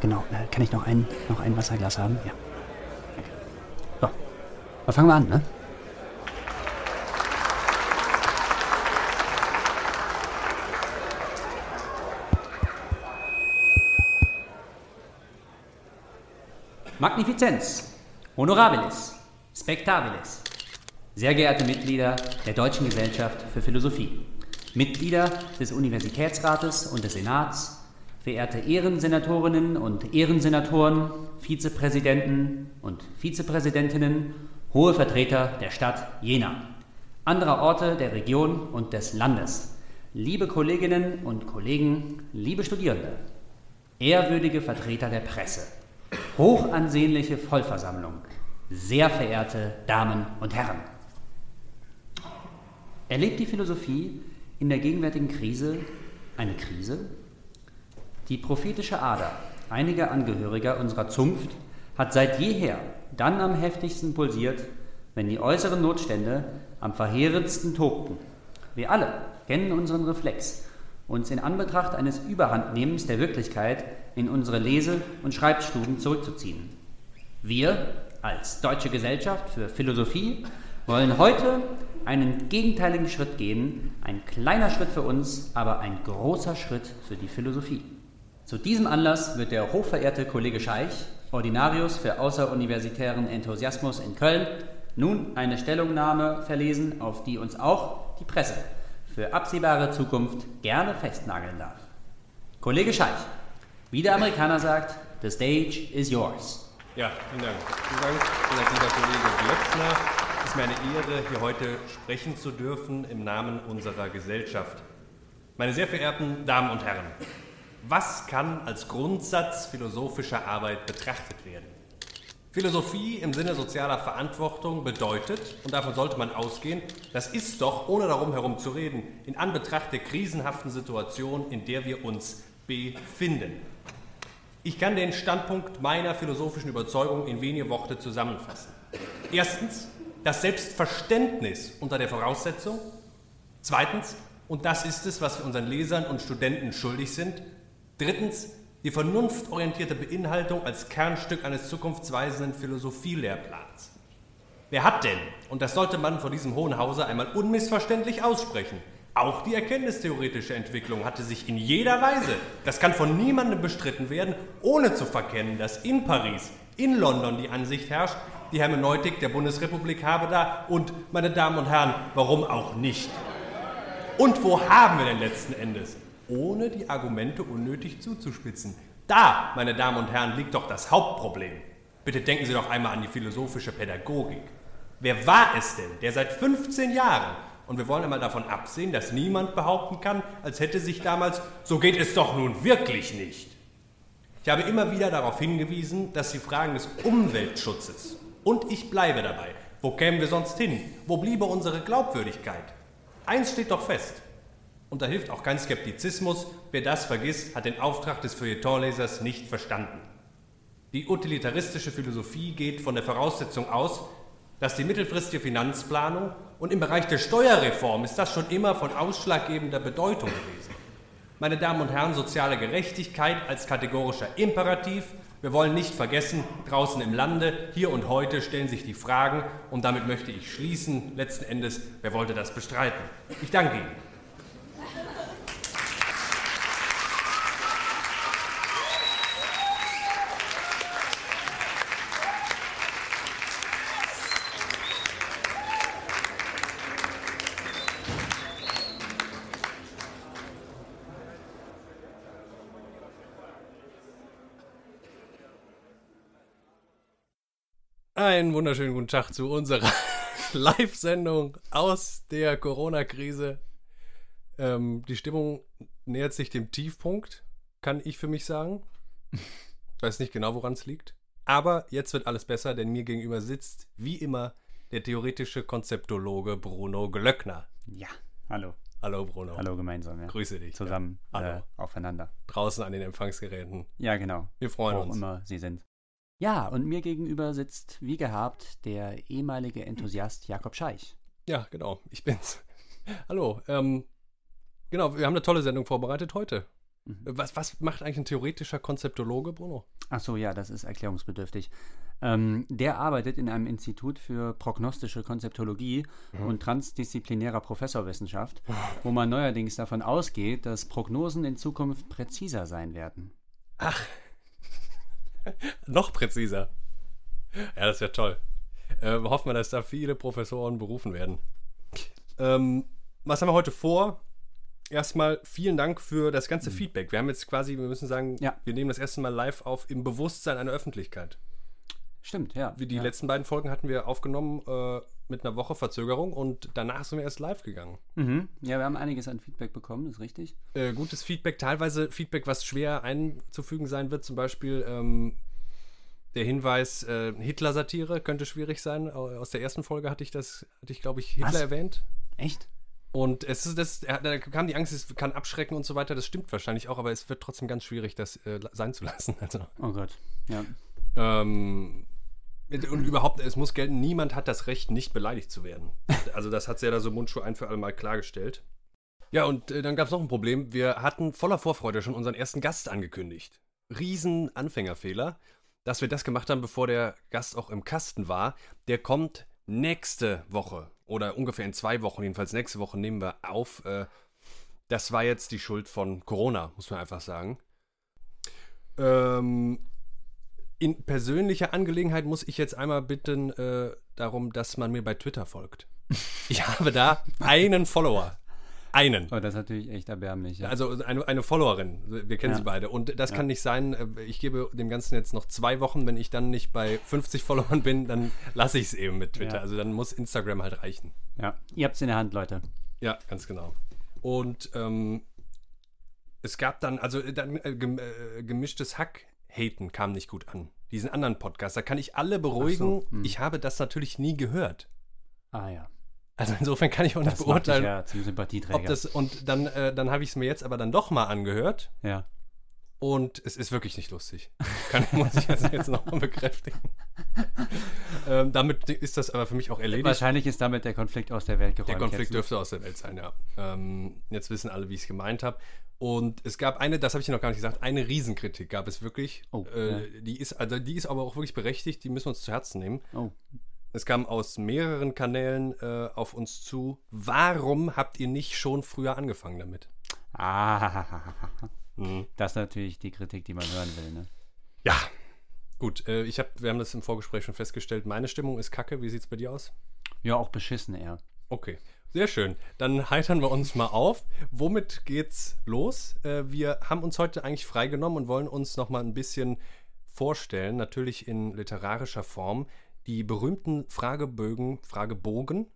genau. Äh, kann ich noch ein, noch ein Wasserglas haben? Ja. So, dann fangen wir an, ne? Magnifizenz, Honorabilis, Spectabilis. Sehr geehrte Mitglieder der Deutschen Gesellschaft für Philosophie, Mitglieder des Universitätsrates und des Senats, verehrte Ehrensenatorinnen und Ehrensenatoren, Vizepräsidenten und Vizepräsidentinnen, hohe Vertreter der Stadt Jena, anderer Orte der Region und des Landes, liebe Kolleginnen und Kollegen, liebe Studierende, ehrwürdige Vertreter der Presse, hochansehnliche Vollversammlung, sehr verehrte Damen und Herren. Erlebt die Philosophie in der gegenwärtigen Krise eine Krise? Die prophetische Ader einiger Angehöriger unserer Zunft hat seit jeher dann am heftigsten pulsiert, wenn die äußeren Notstände am verheerendsten tobten. Wir alle kennen unseren Reflex, uns in Anbetracht eines Überhandnehmens der Wirklichkeit in unsere Lese- und Schreibstuben zurückzuziehen. Wir als Deutsche Gesellschaft für Philosophie wollen heute einen gegenteiligen Schritt gehen, ein kleiner Schritt für uns, aber ein großer Schritt für die Philosophie. Zu diesem Anlass wird der hochverehrte Kollege Scheich, Ordinarius für außeruniversitären Enthusiasmus in Köln, nun eine Stellungnahme verlesen, auf die uns auch die Presse für absehbare Zukunft gerne festnageln darf. Kollege Scheich, wie der Amerikaner sagt, the stage is yours. Ja, vielen Dank. Vielen Dank, lieber Kollege Glöckner. Es ist mir eine Ehre, hier heute sprechen zu dürfen im Namen unserer Gesellschaft. Meine sehr verehrten Damen und Herren, was kann als Grundsatz philosophischer Arbeit betrachtet werden? Philosophie im Sinne sozialer Verantwortung bedeutet, und davon sollte man ausgehen, das ist doch, ohne darum herum zu reden, in Anbetracht der krisenhaften Situation, in der wir uns befinden. Ich kann den Standpunkt meiner philosophischen Überzeugung in wenige Worte zusammenfassen. Erstens, das Selbstverständnis unter der Voraussetzung. Zweitens, und das ist es, was wir unseren Lesern und Studenten schuldig sind. Drittens, die vernunftorientierte Beinhaltung als Kernstück eines zukunftsweisenden Philosophielehrplans. Wer hat denn, und das sollte man vor diesem Hohen Hause einmal unmissverständlich aussprechen, auch die erkenntnistheoretische Entwicklung hatte sich in jeder Weise, das kann von niemandem bestritten werden, ohne zu verkennen, dass in Paris, in London die Ansicht herrscht, die Hermeneutik der Bundesrepublik habe da und, meine Damen und Herren, warum auch nicht? Und wo haben wir denn letzten Endes? Ohne die Argumente unnötig zuzuspitzen. Da, meine Damen und Herren, liegt doch das Hauptproblem. Bitte denken Sie doch einmal an die philosophische Pädagogik. Wer war es denn, der seit 15 Jahren, und wir wollen einmal davon absehen, dass niemand behaupten kann, als hätte sich damals, so geht es doch nun wirklich nicht. Ich habe immer wieder darauf hingewiesen, dass die Fragen des Umweltschutzes, und ich bleibe dabei, wo kämen wir sonst hin? Wo bliebe unsere Glaubwürdigkeit? Eins steht doch fest, und da hilft auch kein Skeptizismus. Wer das vergisst, hat den Auftrag des Feuilletonlesers nicht verstanden. Die utilitaristische Philosophie geht von der Voraussetzung aus, dass die mittelfristige Finanzplanung und im Bereich der Steuerreform ist das schon immer von ausschlaggebender Bedeutung gewesen. Meine Damen und Herren, soziale Gerechtigkeit als kategorischer Imperativ. Wir wollen nicht vergessen, draußen im Lande, hier und heute stellen sich die Fragen und damit möchte ich schließen. Letzten Endes, wer wollte das bestreiten? Ich danke Ihnen. Einen wunderschönen guten Tag zu unserer Live-Sendung aus der Corona-Krise. Ähm, die Stimmung nähert sich dem Tiefpunkt, kann ich für mich sagen. Ich weiß nicht genau, woran es liegt. Aber jetzt wird alles besser, denn mir gegenüber sitzt, wie immer, der theoretische Konzeptologe Bruno Glöckner. Ja, hallo. Hallo Bruno. Hallo gemeinsam. Ja. Grüße dich. Zusammen ja. Hallo. Äh, aufeinander. Draußen an den Empfangsgeräten. Ja, genau. Wir freuen Wo uns. Wo immer Sie sind. Ja, und mir gegenüber sitzt, wie gehabt, der ehemalige Enthusiast Jakob Scheich. Ja, genau, ich bin's. Hallo. Ähm, genau, wir haben eine tolle Sendung vorbereitet heute. Was, was macht eigentlich ein theoretischer Konzeptologe, Bruno? Ach so, ja, das ist erklärungsbedürftig. Ähm, der arbeitet in einem Institut für prognostische Konzeptologie und transdisziplinärer Professorwissenschaft, wo man neuerdings davon ausgeht, dass Prognosen in Zukunft präziser sein werden. Noch präziser. Ja, das wäre toll. Äh, hoffen wir, dass da viele Professoren berufen werden. Ähm, was haben wir heute vor? Erstmal vielen Dank für das ganze Feedback. Wir haben jetzt quasi, wir müssen sagen, Ja. wir nehmen das erste Mal live auf im Bewusstsein einer Öffentlichkeit. Stimmt, ja. Wie die ja. letzten beiden Folgen hatten wir aufgenommen äh, mit einer Woche Verzögerung und danach sind wir erst live gegangen. Mhm. Ja, wir haben einiges an Feedback bekommen, ist richtig. Äh, gutes Feedback, teilweise Feedback, was schwer einzufügen sein wird, zum Beispiel ähm, der Hinweis, äh, Hitler-Satire könnte schwierig sein. Au- Aus der ersten Folge hatte ich das, hatte ich, glaube ich, Hitler Was? erwähnt. Echt? Und es ist das, da kam die Angst, es kann abschrecken und so weiter. Das stimmt wahrscheinlich auch, aber es wird trotzdem ganz schwierig, das äh, sein zu lassen. Also, Oh Gott. Ja. ähm, und überhaupt, es muss gelten, niemand hat das Recht, nicht beleidigt zu werden. Also das hat Serda so Mundschuh ein für alle Mal klargestellt. Ja, und äh, dann gab es noch ein Problem. Wir hatten voller Vorfreude schon unseren ersten Gast angekündigt. Riesen Anfängerfehler. Dass wir das gemacht haben, bevor der Gast auch im Kasten war, der kommt nächste Woche oder ungefähr in zwei Wochen, jedenfalls nächste Woche nehmen wir auf. Äh, das war jetzt die Schuld von Corona, muss man einfach sagen. Ähm, in persönlicher Angelegenheit muss ich jetzt einmal bitten äh, darum, dass man mir bei Twitter folgt. Ich habe da einen Follower. Einen. Oh, das ist natürlich echt erbärmlich. Ja. Also eine, eine Followerin. Wir kennen Ja. sie beide. Und das Ja. kann nicht sein. äh, Ich gebe dem Ganzen jetzt noch zwei Wochen. Wenn ich dann nicht bei 50 Followern bin, dann lasse ich es eben mit Twitter. Also dann muss Instagram halt reichen. ja. Ihr habt es in der Hand, Leute. Ja, ganz genau. Und ähm, es gab dann, also äh, dann äh, äh, gemischtes Hack. Haten kam nicht gut an. Diesen anderen Podcast. Da kann ich alle beruhigen. hm. Ich habe das natürlich nie gehört. Ah ja. Also insofern kann ich auch nicht Das macht dich beurteilen, ja zum Sympathieträger. ob das. Und dann, äh, dann habe ich es mir jetzt aber dann doch mal angehört. ja. Und es ist wirklich nicht lustig. Kann, muss ich jetzt, jetzt nochmal bekräftigen. ähm, damit ist das aber für mich auch erledigt. Wahrscheinlich ist damit der Konflikt aus der Welt geräumt. Der Konflikt dürfte aus der Welt sein, ja. Ähm, jetzt wissen alle, wie ich es gemeint habe. Und es gab eine, das habe ich noch gar nicht gesagt, eine Riesenkritik gab es wirklich. Oh, äh, die, ist, also die ist aber auch wirklich berechtigt, die müssen wir uns zu Herzen nehmen. Oh. Es kam aus mehreren Kanälen äh, auf uns zu. Warum habt ihr nicht schon früher angefangen damit? Ah. Mhm. Das ist natürlich die Kritik, die man hören will, ne? Ja. Gut, äh, ich hab, wir haben das im Vorgespräch schon festgestellt. Meine Stimmung ist kacke. Wie sieht es bei dir aus? Ja, auch beschissen eher. Okay, sehr schön. Dann heitern wir uns mal auf. Womit geht's los? Äh, wir haben uns heute eigentlich freigenommen und wollen uns noch mal ein bisschen vorstellen, natürlich in literarischer Form, die berühmten Fragebögen, Fragebogen,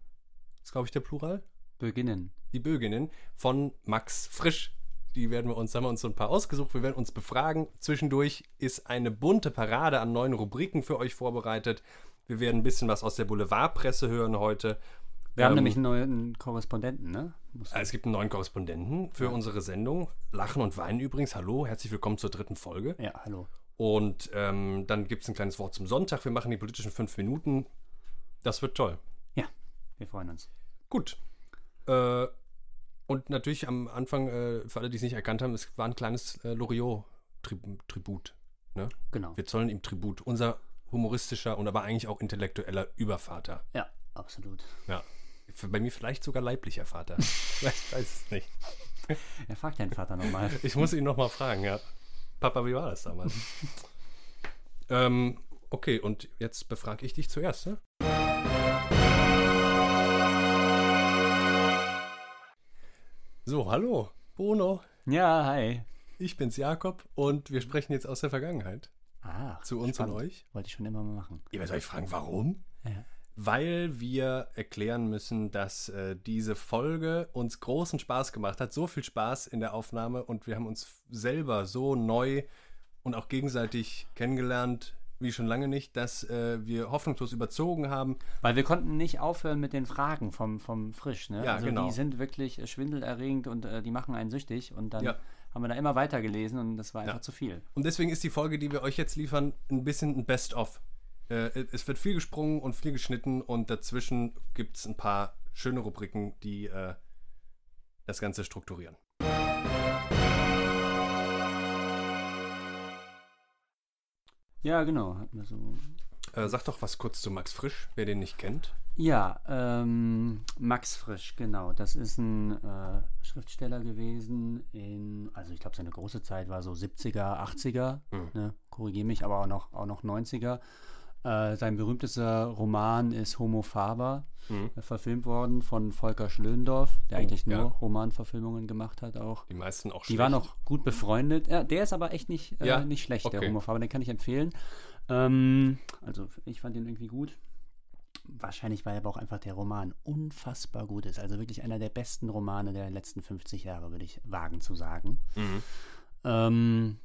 ist glaube ich der Plural, Beginnen. die Böginnen von Max Frisch. Die werden wir uns, haben wir uns so ein paar ausgesucht, wir werden uns befragen. Zwischendurch ist eine bunte Parade an neuen Rubriken für euch vorbereitet. Wir werden ein bisschen was aus der Boulevardpresse hören heute. Wir haben Ähm, nämlich einen neuen Korrespondenten, ne? Es gibt einen neuen Korrespondenten für unsere Sendung. Lachen und Weinen übrigens. Hallo, herzlich willkommen zur dritten Folge. Ja, hallo. Und ähm, dann gibt es ein kleines Wort zum Sonntag. Wir machen die politischen fünf Minuten. Das wird toll. Ja, wir freuen uns. Gut. Äh, und natürlich am Anfang, äh, für alle, die es nicht erkannt haben, es war ein kleines äh, Loriot-Tribut. Ne? Genau. Wir zollen ihm Tribut. Unser humoristischer und aber eigentlich auch intellektueller Übervater. Ja, absolut. Ja. Bei mir vielleicht sogar leiblicher Vater. ich weiß es nicht. Er fragt deinen Vater nochmal. Ich muss ihn noch mal fragen, ja. Papa, wie war das damals? ähm, okay, und jetzt befrage ich dich zuerst, ne? So, hallo, Bruno. Ja, hi. Ich bin's Jakob und wir sprechen jetzt aus der Vergangenheit. Ah, Zu uns spannend. und euch. Wollte ich schon immer mal machen. Ihr werdet euch fragen, warum? Ja. Weil wir erklären müssen, dass äh, diese Folge uns großen Spaß gemacht hat. So viel Spaß in der Aufnahme und wir haben uns selber so neu und auch gegenseitig kennengelernt, wie schon lange nicht, dass äh, wir hoffnungslos überzogen haben. Weil wir konnten nicht aufhören mit den Fragen vom, vom Frisch, ne? Ja, also genau. die sind wirklich äh, schwindelerregend und äh, die machen einen süchtig und dann Ja. haben wir da immer weiter gelesen und das war einfach Ja. zu viel. Und deswegen ist die Folge, die wir euch jetzt liefern, ein bisschen ein Best-of. Äh, es wird viel gesprungen und viel geschnitten und dazwischen gibt es ein paar schöne Rubriken, die äh, das Ganze strukturieren. Ja, genau. Hatten wir so. Äh, sag doch was kurz zu Max Frisch, wer den nicht kennt. Ja, ähm, Max Frisch, genau. Das ist ein äh, Schriftsteller gewesen in, also ich glaube, seine große Zeit war so 70er, 80er, ne? korrigiere mich, aber auch noch, auch noch 90er. Äh, sein berühmtester Roman ist Homo Faber, äh, verfilmt worden von Volker Schlöndorff, der Oh, eigentlich nur ja. Romanverfilmungen gemacht hat auch. Die meisten auch Die waren auch gut befreundet. Ja, der ist aber echt nicht, äh, Ja, nicht schlecht, der okay. Homo Faber, den kann ich empfehlen. Ähm, also ich fand den irgendwie gut. Wahrscheinlich, weil aber auch einfach der Roman unfassbar gut ist. Also wirklich einer der besten Romane der letzten 50 Jahre, würde ich wagen zu sagen. Mhm. Ähm,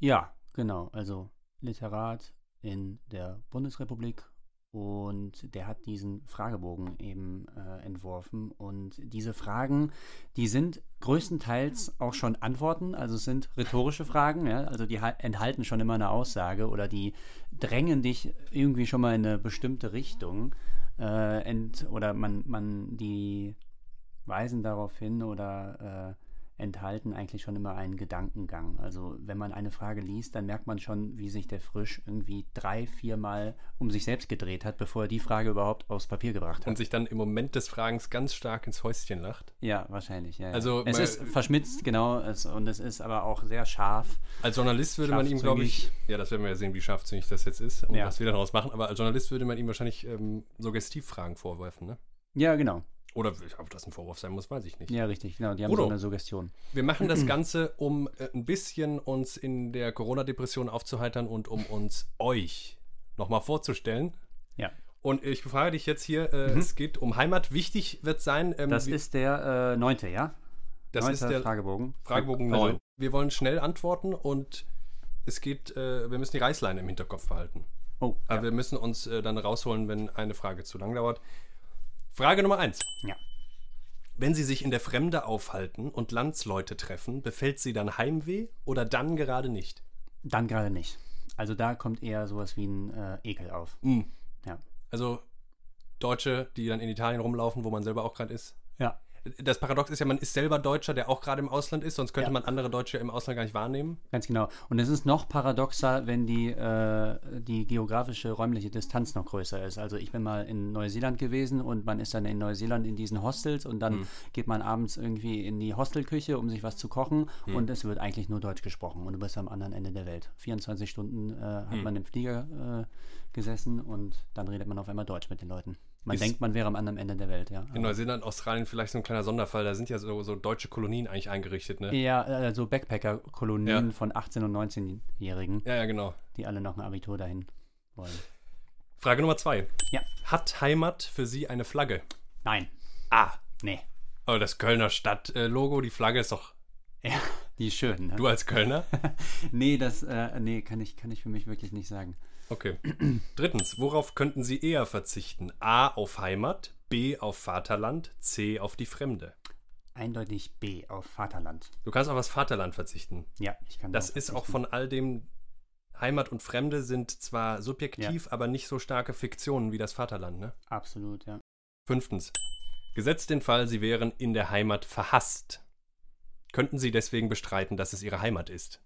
ja, genau. Also Literat in der Bundesrepublik und der hat diesen Fragebogen eben äh, entworfen. Und diese Fragen, die sind größtenteils auch schon Antworten, also es sind rhetorische Fragen, ja? also die ha- enthalten schon immer eine Aussage oder die drängen dich irgendwie schon mal in eine bestimmte Richtung. Äh, ent, oder man, man, die weisen darauf hin oder äh, enthalten eigentlich schon immer einen Gedankengang. Also wenn man eine Frage liest, dann merkt man schon, wie sich der Frisch irgendwie drei, viermal um sich selbst gedreht hat, bevor er die Frage überhaupt aufs Papier gebracht hat. Und sich dann im Moment des Fragens ganz stark ins Häuschen lacht. ja, wahrscheinlich. Ja. Also, es ist verschmitzt, genau, es, und es ist aber auch sehr scharf. Als Journalist würde man ihm, glaube ich, ja, das werden wir ja sehen, wie scharfzüngig das jetzt ist und Ja. was wir daraus machen, aber als Journalist würde man ihm wahrscheinlich ähm, Suggestivfragen vorwerfen, ne? Ja, genau. Oder ob das ein Vorwurf sein muss, weiß ich nicht. Ja, richtig. Genau, die haben Udo. so eine Suggestion. Wir machen das Ganze, um äh, ein bisschen uns in der Corona-Depression aufzuheitern und um uns euch nochmal vorzustellen. Ja. Und ich befrage dich jetzt hier, äh, es geht um Heimat. Wichtig wird sein, ähm, Mhm. Das ist der äh, neunte, ja? das ist Neunter der Fragebogen. Fragebogen Also, 9. Wir wollen schnell antworten und es geht, äh, wir müssen die Reißleine im Hinterkopf behalten. Oh, Aber ja. wir müssen uns äh, dann rausholen, wenn eine Frage zu lang dauert. Frage Nummer 1. ja. Wenn Sie sich in der Fremde aufhalten und Landsleute treffen, befällt Sie dann Heimweh oder dann gerade nicht? Dann gerade nicht. Also da kommt eher sowas wie ein äh, Ekel auf. Mhm. Ja. Also Deutsche, die dann in Italien rumlaufen, wo man selber auch gerade ist. Ja. Das Paradox ist ja, man ist selber Deutscher, der auch gerade im Ausland ist, sonst könnte Ja. man andere Deutsche im Ausland gar nicht wahrnehmen. Ganz genau. Und es ist noch paradoxer, wenn die, äh, die geografische räumliche Distanz noch größer ist. Also ich bin mal in Neuseeland gewesen und man ist dann in Neuseeland in diesen Hostels und dann geht man abends irgendwie in die Hostelküche, um sich was zu kochen und es wird eigentlich nur Deutsch gesprochen und du bist am anderen Ende der Welt. 24 Stunden äh, hat man im Flieger äh, gesessen und dann redet man auf einmal Deutsch mit den Leuten. Man denkt, man wäre am anderen Ende der Welt, ja. In Neuseeland, Australien vielleicht so ein kleiner Sonderfall, da sind ja so, so deutsche Kolonien eigentlich eingerichtet, ne? Ja, äh, so Backpacker-Kolonien Ja. von 18- und 19-Jährigen, Ja, ja, genau. die alle noch ein Abitur dahin wollen. Frage Nummer zwei. Ja. Hat Heimat für Sie eine Flagge? Nein. Ah, Nee. aber das Kölner Stadtlogo, die Flagge ist doch Ja, die ist schön. Ne? du als Kölner. Nee, das äh, nee, kann ich, kann ich für mich wirklich nicht sagen. Okay. Drittens, worauf könnten Sie eher verzichten? A auf Heimat, B auf Vaterland, C auf die Fremde. Eindeutig B auf Vaterland. Du kannst auf das Vaterland verzichten. Ja, ich kann Das ist auch von all dem Heimat und Fremde sind zwar subjektiv, aber nicht so starke Fiktionen wie das Vaterland, ne? Absolut, ja. Fünftens. Gesetzt den Fall, Sie wären in der Heimat verhasst. Könnten Sie deswegen bestreiten, dass es Ihre Heimat ist?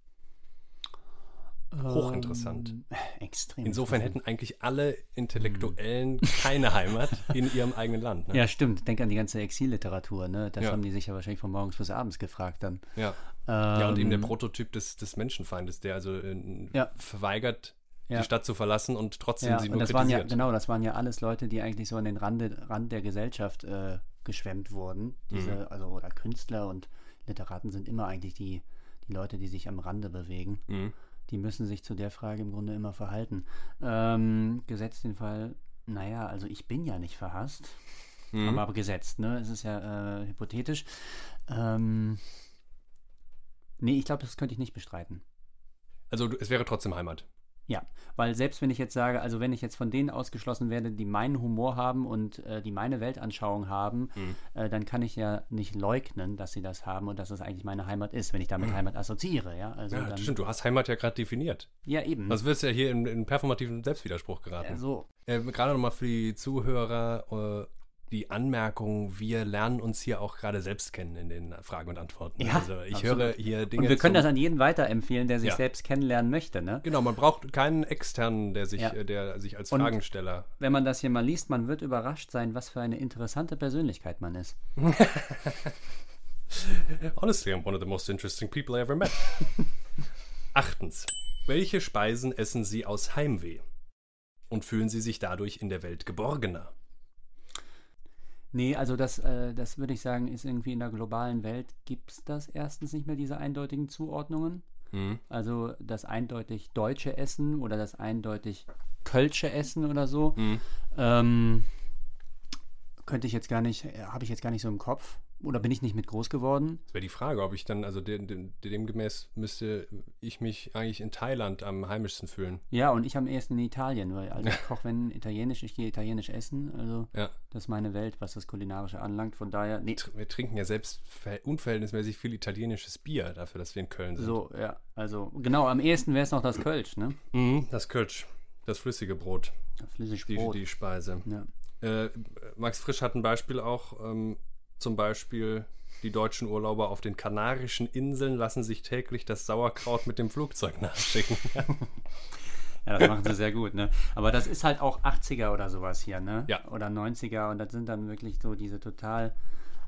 Hochinteressant. Ähm, extrem. Insofern hätten eigentlich alle Intellektuellen keine Heimat in ihrem eigenen Land. Ne? Ja, stimmt. Denk an die ganze Exilliteratur, ne? Das Ja. haben die sich ja wahrscheinlich von morgens bis abends gefragt dann. Ja. ja, und eben der Ähm, Prototyp des, des Menschenfeindes, der also äh, Ja. verweigert, Ja. die Stadt zu verlassen und trotzdem Ja, sie und nur das waren ja, genau, das waren ja alles Leute, die eigentlich so an den Rande, Rand der Gesellschaft äh, geschwemmt wurden. Diese, Mhm. also, oder Künstler und Literaten sind immer eigentlich die, die Leute, die sich am Rande bewegen. Mhm. Die müssen sich zu der Frage im Grunde immer verhalten. Ähm, gesetzt den Fall, naja, also ich bin ja nicht verhasst, Mhm. aber, aber gesetzt, ne? Es ist ja äh, hypothetisch. Ähm, nee, ich glaube, das könnte ich nicht bestreiten. Also es wäre trotzdem Heimat. Ja, weil selbst wenn ich jetzt sage, also wenn ich jetzt von denen ausgeschlossen werde, die meinen Humor haben und äh, die meine Weltanschauung haben, Mhm. äh, dann kann ich ja nicht leugnen, dass sie das haben und dass das eigentlich meine Heimat ist, wenn ich damit Heimat assoziiere, ja. Also Mhm. Ja, dann, stimmt, du hast Heimat ja gerade definiert. Ja, eben. Das wirst ja hier in, in performativen Selbstwiderspruch geraten. ja, so. Äh, gerade nochmal für die Zuhörer, äh, die Anmerkung, wir lernen uns hier auch gerade selbst kennen in den Fragen und Antworten. Ja, also ich absolut. höre hier Dinge. Und wir können das an jeden weiterempfehlen, der sich Ja. selbst kennenlernen möchte. Ne? Genau, man braucht keinen externen, der sich, Ja. äh, der sich als Und- Fragensteller. Wenn man das hier mal liest, man wird überrascht sein, was für eine interessante Persönlichkeit man ist. Honestly, I'm one of the most interesting people I ever met. Achtens. Welche Speisen essen Sie aus Heimweh? Und fühlen Sie sich dadurch in der Welt geborgener? Nee, also das, äh, das würde ich sagen, ist irgendwie in der globalen Welt, gibt es das erstens nicht mehr, diese eindeutigen Zuordnungen. Hm. Also das eindeutig deutsche Essen oder das eindeutig kölsche Essen oder so. Hm. Ähm, könnte ich jetzt gar nicht, äh, habe ich jetzt gar nicht so im Kopf. Oder bin ich nicht mit groß geworden? Das wäre die Frage, ob ich dann, also dem, dem, demgemäß müsste ich mich eigentlich in Thailand am heimischsten fühlen. Ja, und ich am ehesten in Italien, weil also ich koche, wenn italienisch, ich gehe italienisch essen. Also Ja. das ist meine Welt, was das Kulinarische anlangt. Von daher, nee, Wir trinken ja selbst verhält- unverhältnismäßig viel italienisches Bier dafür, dass wir in Köln sind. so, ja. Also genau, am ehesten wäre es noch das Kölsch, ne? Mhm, das Kölsch, das flüssige Brot, Flüssig die, Brot. die Speise. Ja. Äh, Max Frisch hat ein Beispiel auch, ähm, zum Beispiel die deutschen Urlauber auf den Kanarischen Inseln lassen sich täglich das Sauerkraut mit dem Flugzeug nachschicken. Ja, das machen sie sehr gut, ne? Aber das ist halt auch 80er oder sowas hier, ne? Ja. Oder 90er und das sind dann wirklich so diese total,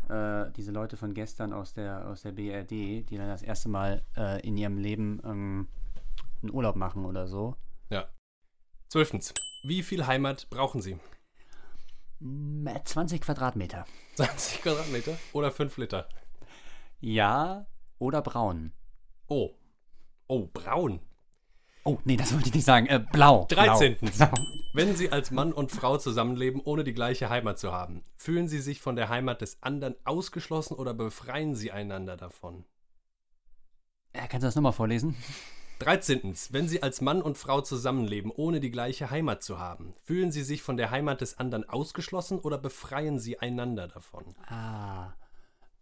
äh, diese Leute von gestern aus der, aus der BRD, die dann das erste Mal äh, in ihrem Leben ähm, einen Urlaub machen oder so. ja. Zwölftens. Wie viel Heimat brauchen Sie? Mm, 20 Quadratmeter. 20 Quadratmeter oder 5 Liter? Ja oder braun. Oh. Oh, braun. Oh, nee, das wollte ich nicht sagen. Äh, blau. 13. Blau. Wenn Sie als Mann und Frau zusammenleben, ohne die gleiche Heimat zu haben, fühlen Sie sich von der Heimat des anderen ausgeschlossen oder befreien Sie einander davon? Ja, kannst du das nochmal vorlesen? 13. Wenn Sie als Mann und Frau zusammenleben, ohne die gleiche Heimat zu haben, fühlen Sie sich von der Heimat des anderen ausgeschlossen oder befreien Sie einander davon? Ah.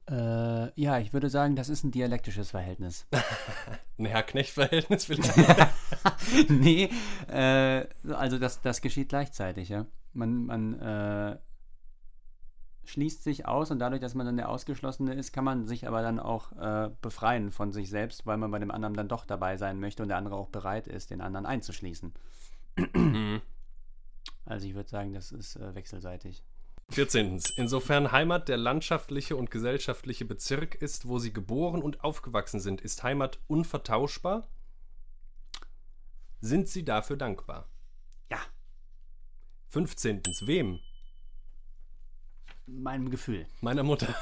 Äh, ja, ich würde sagen, das ist ein dialektisches Verhältnis. Ein Herr-Knecht-Verhältnis vielleicht? nee, äh, also das, das geschieht gleichzeitig, ja. Man, man äh, schließt sich aus und dadurch, dass man dann der Ausgeschlossene ist, kann man sich aber dann auch äh, befreien von sich selbst, weil man bei dem anderen dann doch dabei sein möchte und der andere auch bereit ist, den anderen einzuschließen. Also ich würde sagen, das ist äh, wechselseitig. 14. Insofern Heimat der landschaftliche und gesellschaftliche Bezirk ist, wo Sie geboren und aufgewachsen sind, ist Heimat unvertauschbar? Sind Sie dafür dankbar? Ja, 15. Wem? Meinem Gefühl. Meiner Mutter.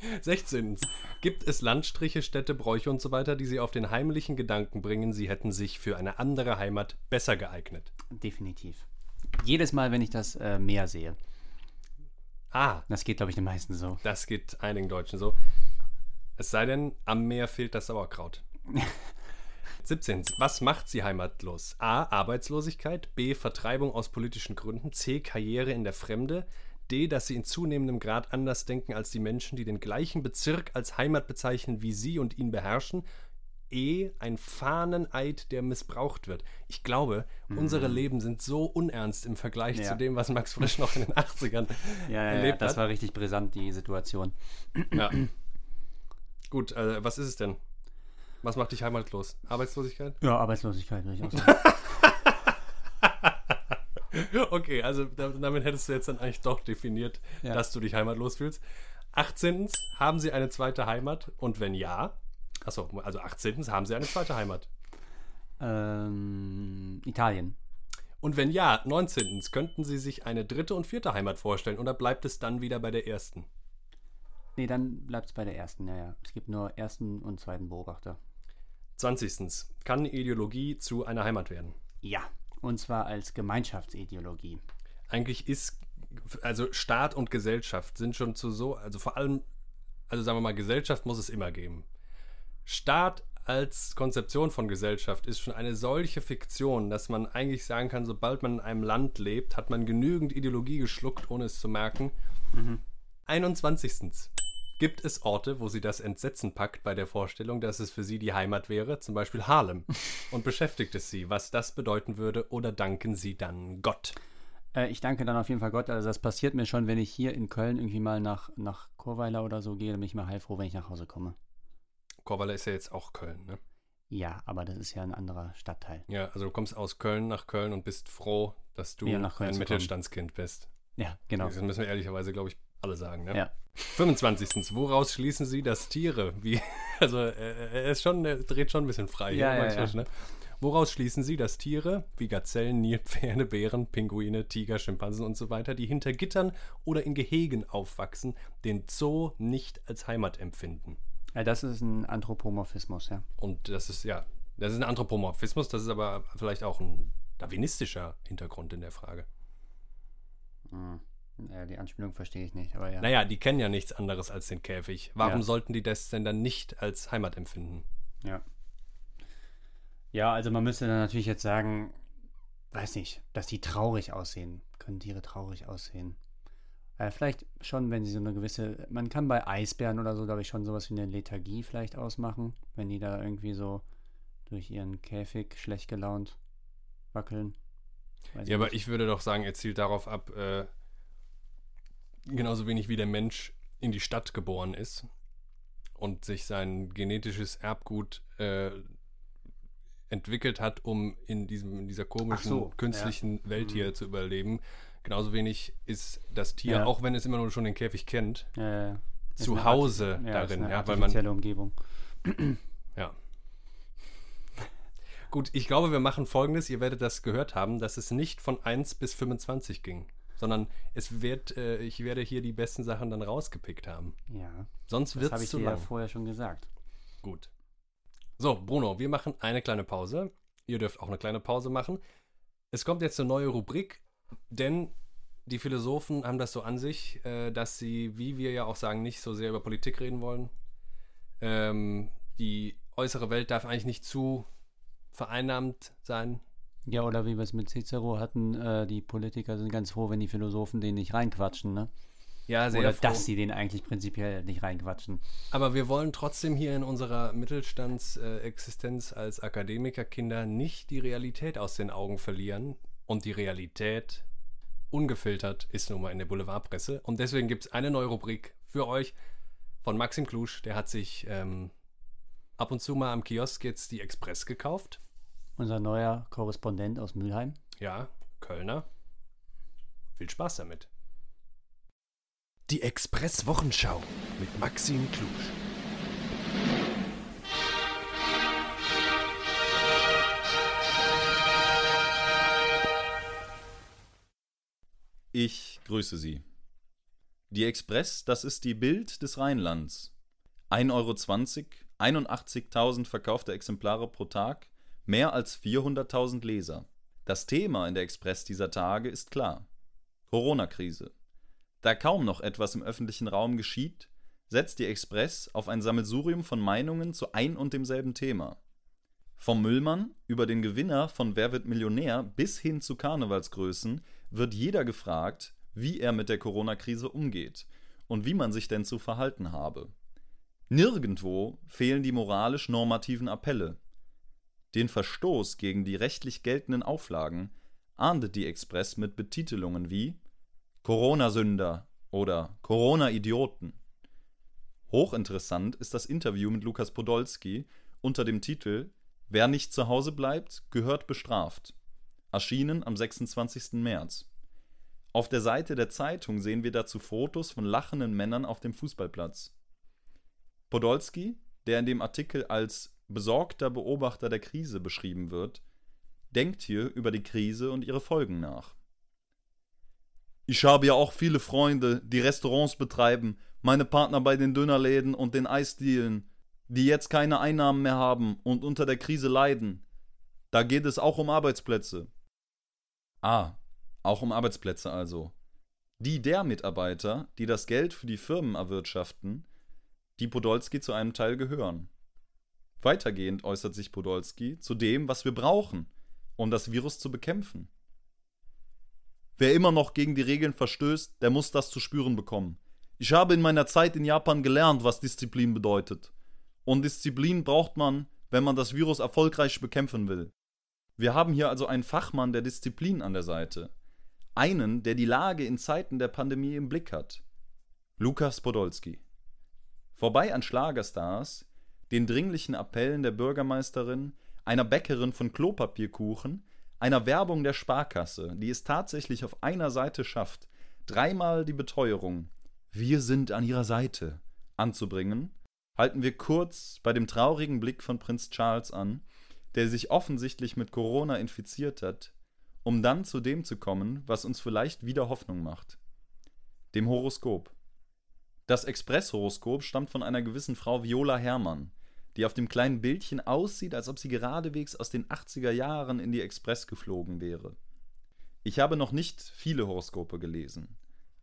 16. Gibt es Landstriche, Städte, Bräuche und so weiter, die Sie auf den heimlichen Gedanken bringen, Sie hätten sich für eine andere Heimat besser geeignet? Definitiv. Jedes Mal, wenn ich das äh, Meer sehe. Ah, Das geht, glaube ich, den meisten so. das geht einigen Deutschen so. Es sei denn, am Meer fehlt das Sauerkraut. 17. Was macht sie heimatlos? A. Arbeitslosigkeit. B. Vertreibung aus politischen Gründen. C. Karriere in der Fremde. D. Dass sie in zunehmendem Grad anders denken als die Menschen, die den gleichen Bezirk als Heimat bezeichnen wie sie und ihn beherrschen. E. Ein Fahneneid, der missbraucht wird. Ich glaube, unsere Leben sind so unernst im Vergleich Ja. zu dem, was Max Frisch noch in den 80ern Ja, ja, ja erlebt das hat. war richtig brisant, die Situation. Ja. Gut, äh, was ist es denn? Was macht dich heimatlos? Arbeitslosigkeit? Ja, Arbeitslosigkeit, würde ich auch sagen. Okay, also da- damit hättest du jetzt dann eigentlich doch definiert, Ja. dass du dich heimatlos fühlst. 18. Haben Sie eine zweite Heimat? Und wenn ja, achso, also 18. Haben Sie eine zweite Heimat? ähm, Italien. Und wenn ja, 19. Könnten Sie sich eine dritte und vierte Heimat vorstellen oder bleibt es dann wieder bei der ersten? Nee, dann bleibt es bei der ersten, ja, ja. Es gibt nur ersten und zweiten Beobachter. 20. Kann Ideologie zu einer Heimat werden? Ja. Und zwar als Gemeinschaftsideologie. eigentlich ist, also Staat und Gesellschaft sind schon zu so, also vor allem, also sagen wir mal, Gesellschaft muss es immer geben. Staat als Konzeption von Gesellschaft ist schon eine solche Fiktion, dass man eigentlich sagen kann, sobald man in einem Land lebt, hat man genügend Ideologie geschluckt, ohne es zu merken. 21. Gibt es Orte, wo sie das Entsetzen packt bei der Vorstellung, dass es für sie die Heimat wäre, zum Beispiel Harlem? Und beschäftigt es sie, was das bedeuten würde, oder danken sie dann Gott? Äh, ich danke dann auf jeden Fall Gott. Also das passiert mir schon, wenn ich hier in Köln irgendwie mal nach, nach Chorweiler oder so gehe, dann bin ich mal heilfroh, wenn ich nach Hause komme. Chorweiler ist ja jetzt auch Köln, ne? Ja, aber das ist ja ein anderer Stadtteil. Ja, also du kommst aus Köln nach Köln und bist froh, dass du Köln ein. Mittelstandskind bist. Ja, genau. Das müssen wir ehrlicherweise, glaube ich, alle sagen, ne? Ja. 25. Woraus schließen Sie, dass Tiere, wie, also äh, er ist schon, er dreht schon ein bisschen frei Ja, hier ja, manchmal, Ne? Woraus schließen Sie, dass Tiere wie Gazellen, Nilpferde, Bären, Pinguine, Tiger, Schimpansen und so weiter, die hinter Gittern oder in Gehegen aufwachsen, den Zoo nicht als Heimat empfinden? ja, das ist ein Anthropomorphismus, ja. Und das ist, ja, das ist ein Anthropomorphismus, das ist aber vielleicht auch ein darwinistischer Hintergrund in der Frage. Ja die Anspielung verstehe ich nicht, aber ja. Naja, die kennen ja nichts anderes als den Käfig. Warum Ja. sollten die das denn dann nicht als Heimat empfinden? Ja. Ja, also man müsste dann natürlich jetzt sagen, weiß nicht, dass die traurig aussehen. Können Tiere traurig aussehen? Äh, vielleicht schon, wenn sie so eine gewisse, man kann bei Eisbären oder so, glaube ich, schon sowas wie eine Lethargie vielleicht ausmachen, wenn die da irgendwie so durch ihren Käfig schlecht gelaunt wackeln. Weiß Ja, aber nicht. ich würde doch sagen, er zielt darauf ab, äh, genauso wenig wie der Mensch in die Stadt geboren ist und sich sein genetisches Erbgut äh, entwickelt hat, um in, diesem, in dieser komischen, so, künstlichen Welt hier zu überleben. Genauso wenig ist das Tier, Ja. auch wenn es immer nur schon den Käfig kennt, ist zu Hause ja, ist darin, eine ja, weil man Umgebung. Ja. Gut, ich glaube, wir machen folgendes. Ihr werdet das gehört haben, dass es nicht von 1 bis 25 ging, sondern es wird, äh, ich werde hier die besten Sachen dann rausgepickt haben. Ja, Sonst das wird habe es ich zu dir ja lang. vorher schon gesagt. Gut. So, Bruno, wir machen eine kleine Pause. Ihr dürft auch eine kleine Pause machen. Es kommt jetzt eine neue Rubrik, denn die Philosophen haben das so an sich, äh, dass sie, wie wir ja auch sagen, nicht so sehr über Politik reden wollen. Ähm, die äußere Welt darf eigentlich nicht zu vereinnahmt sein. Ja, oder wie wir es mit Cicero hatten, äh, die Politiker sind ganz froh, wenn die Philosophen den nicht reinquatschen, ne? Ja, Oder dass sie den eigentlich prinzipiell nicht reinquatschen. Aber wir wollen trotzdem hier in unserer Mittelstandsexistenz als Akademikerkinder nicht die Realität aus den Augen verlieren. Und die Realität, ungefiltert, ist nun mal in der Boulevardpresse. Und deswegen gibt es eine neue Rubrik für euch von Maxim Klusch. Der hat sich ähm, ab und zu mal am Kiosk jetzt die Express gekauft. Unser neuer Korrespondent aus Mülheim. Ja, Kölner. Viel Spaß damit. Die Express-Wochenschau mit Maxim Klusch. Ich grüße Sie. Die Express, das ist die Bild des Rheinlands. 1,20 Euro, 81.000 verkaufte Exemplare pro Tag, mehr als 400.000 Leser. Das Thema in der Express dieser Tage ist klar. Corona-Krise. Da kaum noch etwas im öffentlichen Raum geschieht, setzt die Express auf ein Sammelsurium von Meinungen zu ein und demselben Thema. Vom Müllmann über den Gewinner von Wer wird Millionär bis hin zu Karnevalsgrößen wird jeder gefragt, wie er mit der Corona-Krise umgeht und wie man sich denn zu verhalten habe. Nirgendwo fehlen die moralisch normativen Appelle. Den Verstoß gegen die rechtlich geltenden Auflagen ahndet die Express mit Betitelungen wie Corona-Sünder oder Corona-Idioten. Hochinteressant ist das Interview mit Lukas Podolski unter dem Titel Wer nicht zu Hause bleibt, gehört bestraft. Erschienen am 26. März. Auf der Seite der Zeitung sehen wir dazu Fotos von lachenden Männern auf dem Fußballplatz. Podolski, der in dem Artikel als besorgter Beobachter der Krise beschrieben wird, denkt hier über die Krise und ihre Folgen nach. Ich habe ja auch viele Freunde, die Restaurants betreiben, meine Partner bei den Dönerläden und den Eisdielen, die jetzt keine Einnahmen mehr haben und unter der Krise leiden. Da geht es auch um Arbeitsplätze. Ah, auch um Arbeitsplätze also. Die der Mitarbeiter, die das Geld für die Firmen erwirtschaften, die Podolski zu einem Teil gehören. Weitergehend äußert sich Podolski zu dem, was wir brauchen, um das Virus zu bekämpfen. Wer immer noch gegen die Regeln verstößt, der muss das zu spüren bekommen. Ich habe in meiner Zeit in Japan gelernt, was Disziplin bedeutet. Und Disziplin braucht man, wenn man das Virus erfolgreich bekämpfen will. Wir haben hier also einen Fachmann der Disziplin an der Seite. Einen, der die Lage in Zeiten der Pandemie im Blick hat. Lukas Podolski. Vorbei an Schlagerstars, den dringlichen Appellen der Bürgermeisterin, einer Bäckerin von Klopapierkuchen, einer Werbung der Sparkasse, die es tatsächlich auf einer Seite schafft, dreimal die Beteuerung Wir sind an ihrer Seite anzubringen, halten wir kurz bei dem traurigen Blick von Prinz Charles an, der sich offensichtlich mit Corona infiziert hat, um dann zu dem zu kommen, was uns vielleicht wieder Hoffnung macht. Dem Horoskop. Das Express-Horoskop stammt von einer gewissen Frau Viola Herrmann, die auf dem kleinen Bildchen aussieht, als ob sie geradewegs aus den 80er Jahren in die Express geflogen wäre. Ich habe noch nicht viele Horoskope gelesen,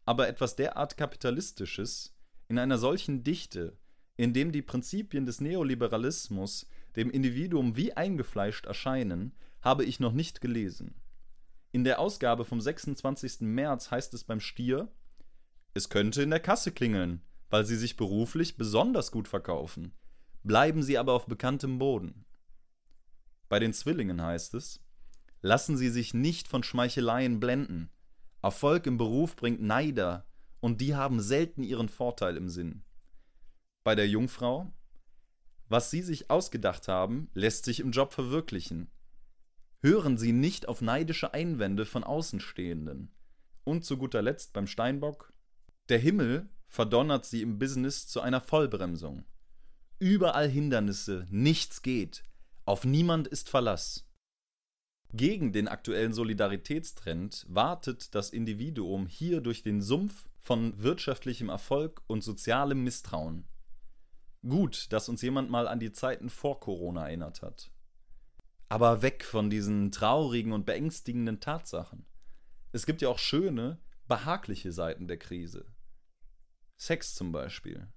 aber etwas derart Kapitalistisches in einer solchen Dichte, in dem die Prinzipien des Neoliberalismus dem Individuum wie eingefleischt erscheinen, habe ich noch nicht gelesen. In der Ausgabe vom 26. März heißt es beim Stier, es könnte in der Kasse klingeln, weil sie sich beruflich besonders gut verkaufen. Bleiben sie aber auf bekanntem Boden. Bei den Zwillingen heißt es, lassen sie sich nicht von Schmeicheleien blenden. Erfolg im Beruf bringt Neider, und die haben selten ihren Vorteil im Sinn. Bei der Jungfrau, was sie sich ausgedacht haben, lässt sich im Job verwirklichen. Hören Sie nicht auf neidische Einwände von Außenstehenden. Und zu guter Letzt beim Steinbock, der Himmel verdonnert sie im Business zu einer Vollbremsung. Überall Hindernisse, nichts geht, auf niemand ist Verlass. Gegen den aktuellen Solidaritätstrend wartet das Individuum hier durch den Sumpf von wirtschaftlichem Erfolg und sozialem Misstrauen. Gut, dass uns jemand mal an die Zeiten vor Corona erinnert hat. Aber weg von diesen traurigen und beängstigenden Tatsachen. Es gibt ja auch schöne, behagliche Seiten der Krise. Sex zum Beispiel.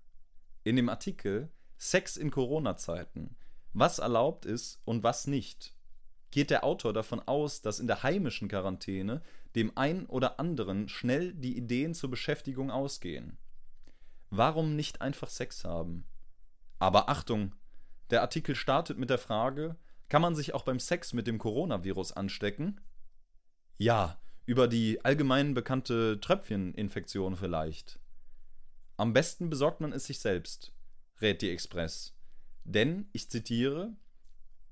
In dem Artikel Sex in Corona-Zeiten. Was erlaubt ist und was nicht. Geht der Autor davon aus, dass in der heimischen Quarantäne dem einen oder anderen schnell die Ideen zur Beschäftigung ausgehen? Warum nicht einfach Sex haben? Aber Achtung, der Artikel startet mit der Frage, kann man sich auch beim Sex mit dem Coronavirus anstecken? Ja, über die allgemein bekannte Tröpfcheninfektion vielleicht. Am besten besorgt man es sich selbst rät die Express. Denn, ich zitiere,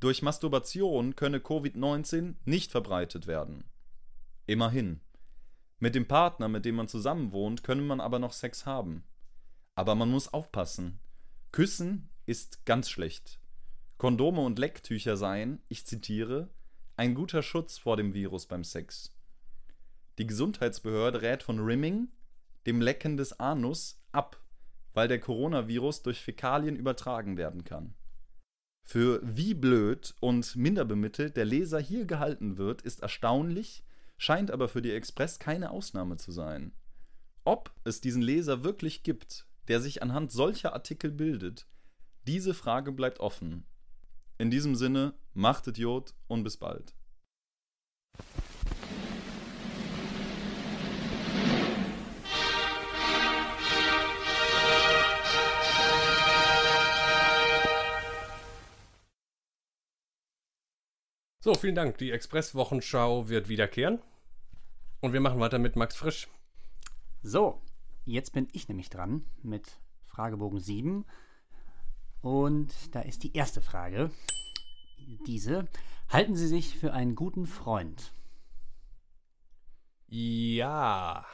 durch Masturbation könne Covid-19 nicht verbreitet werden. Immerhin. Mit dem Partner, mit dem man zusammenwohnt, könne man aber noch Sex haben. Aber man muss aufpassen. Küssen ist ganz schlecht. Kondome und Lecktücher seien, ich zitiere, ein guter Schutz vor dem Virus beim Sex. Die Gesundheitsbehörde rät von Rimming, dem Lecken des Anus, ab weil der Coronavirus durch Fäkalien übertragen werden kann. Für wie blöd und minder bemittelt der Leser hier gehalten wird, ist erstaunlich, scheint aber für die Express keine Ausnahme zu sein. Ob es diesen Leser wirklich gibt, der sich anhand solcher Artikel bildet, diese Frage bleibt offen. In diesem Sinne, macht Idiot und bis bald. So, vielen Dank. Die Express-Wochenschau wird wiederkehren. Und wir machen weiter mit Max Frisch. So, jetzt bin ich nämlich dran mit Fragebogen 7. Und da ist die erste Frage. Diese. Halten Sie sich für einen guten Freund? Ja.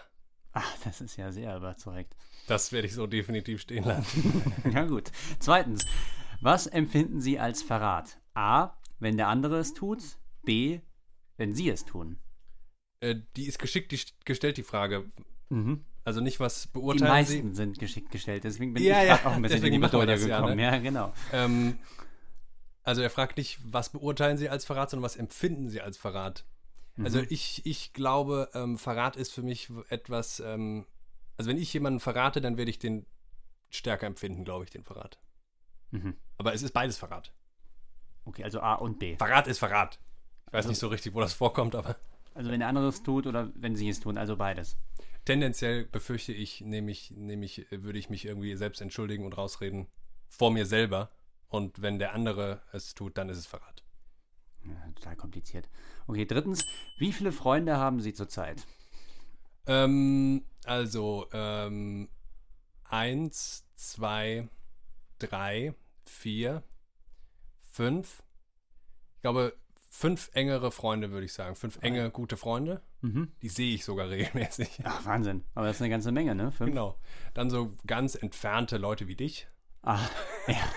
Ach, das ist ja sehr überzeugt. Das werde ich so definitiv stehen lassen. ja, gut. Zweitens. Was empfinden Sie als Verrat? A wenn der andere es tut, B, wenn sie es tun. Äh, die ist geschickt die, gestellt, die Frage. Mhm. Also nicht, was beurteilen Die meisten Sie? sind geschickt gestellt, deswegen bin ja, ich ja, auch ein bisschen in die Bedeutung gekommen. Ja, ne? ja, genau. Ähm, also er fragt nicht, was beurteilen Sie als Verrat, sondern was empfinden Sie als Verrat. Mhm. Also ich, ich glaube, ähm, Verrat ist für mich etwas, ähm, also wenn ich jemanden verrate, dann werde ich den stärker empfinden, glaube ich, den Verrat. Mhm. Aber es ist beides Verrat. Okay, also A und B. Verrat ist Verrat. Ich weiß Also- nicht so richtig, wo das vorkommt, aber Also wenn der andere es tut oder wenn sie es tun, also beides. tendenziell befürchte ich, nehme ich, nehme ich, würde ich mich irgendwie selbst entschuldigen und rausreden vor mir selber. Und wenn der andere es tut, dann ist es Verrat. Ja, total kompliziert. Okay, drittens, wie viele Freunde haben Sie zurzeit? Ähm, also, ähm, eins, zwei, drei, vier, fünf. Ich glaube, fünf engere Freunde, würde ich sagen. Fünf enge, gute Freunde. Mhm. Die sehe ich sogar regelmäßig. Ach, Wahnsinn. Aber das ist eine ganze Menge, ne? Fünf? Genau. Dann so ganz entfernte Leute wie dich. Ah, ja.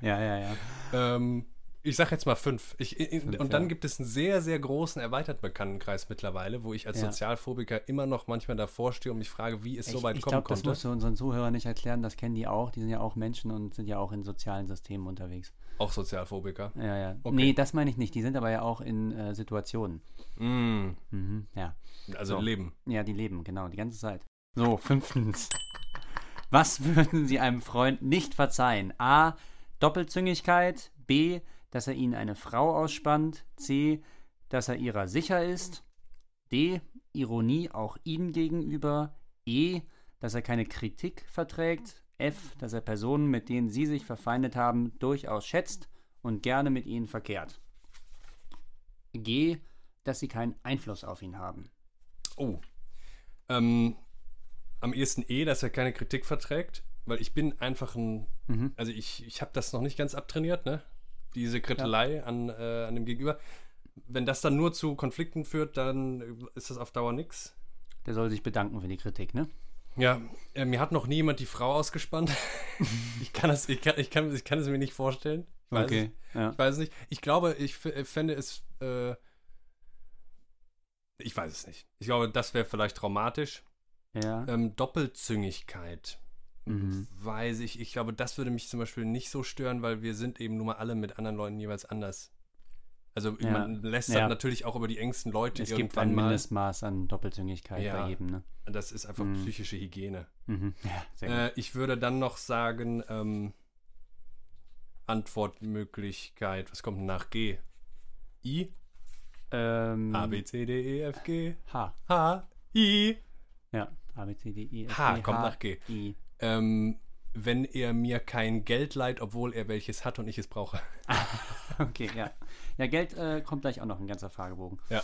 ja, ja, ja. Ähm, ich sag jetzt mal fünf. Ich, Fünf, und dann ja. gibt es einen sehr, sehr großen erweiterten Bekanntenkreis mittlerweile, wo ich als Ja. Sozialphobiker immer noch manchmal davor stehe und mich frage, wie es so ich weit ich kommen glaube, das konnte. musst du unseren Zuhörern nicht erklären. Das kennen die auch. Die sind ja auch Menschen und sind ja auch in sozialen Systemen unterwegs. Auch Sozialphobiker. Ja, ja. Okay. Nee, das meine ich nicht. Die sind aber ja auch in äh, Situationen. Mm, Mhm, ja. also So. Leben. Ja, die leben, genau, die ganze Zeit. So, fünftens. Was würden Sie einem Freund nicht verzeihen? A. Doppelzüngigkeit. B. Dass er Ihnen eine Frau ausspannt. C. Dass er ihrer sicher ist. D. Ironie auch Ihnen gegenüber. E. Dass er keine Kritik verträgt. F. Dass er Personen, mit denen Sie sich verfeindet haben, durchaus schätzt und gerne mit ihnen verkehrt. G. Dass Sie keinen Einfluss auf ihn haben. Oh. Ähm, am ehesten eh, dass er keine Kritik verträgt, weil ich bin einfach ein, Mhm. also ich, ich habe das noch nicht ganz abtrainiert, ne? Diese Krittelei an, äh, an dem Gegenüber. Wenn das dann nur zu Konflikten führt, dann ist das auf Dauer nix. Der soll sich bedanken für die Kritik, ne? Ja, äh, mir hat noch nie jemand die Frau ausgespannt. ich, kann das, ich, kann, ich, kann, ich kann es mir nicht vorstellen. Ich weiß, es, Ja. ich weiß es nicht. Ich glaube, ich f- fände es. Äh, ich weiß es nicht. Ich glaube, das wäre vielleicht traumatisch. ja. Ähm, Doppelzüngigkeit. Mhm. Weiß ich. Ich glaube, das würde mich zum Beispiel nicht so stören, weil wir sind eben nun mal alle mit anderen Leuten jeweils anders. Also Ja. man lässt Ja. natürlich auch über die engsten Leute Es gibt irgendwann ein mal. Mindestmaß an Doppelzüngigkeit Ja. bei jedem, ne? Das ist einfach Mhm. psychische Hygiene. Mhm. Äh, ich würde dann noch sagen, ähm, Antwortmöglichkeit, was kommt nach G? I, ähm, A, B, C, D, E, F, G, H. H, I. Ja. A, B, C, D, E, F, H G, kommt nach G. I. Ähm, wenn er mir kein Geld leiht, obwohl er welches hat und ich es brauche. Okay, ja. Ja, Geld äh, kommt gleich auch noch ein ganzer Fragebogen. Ja.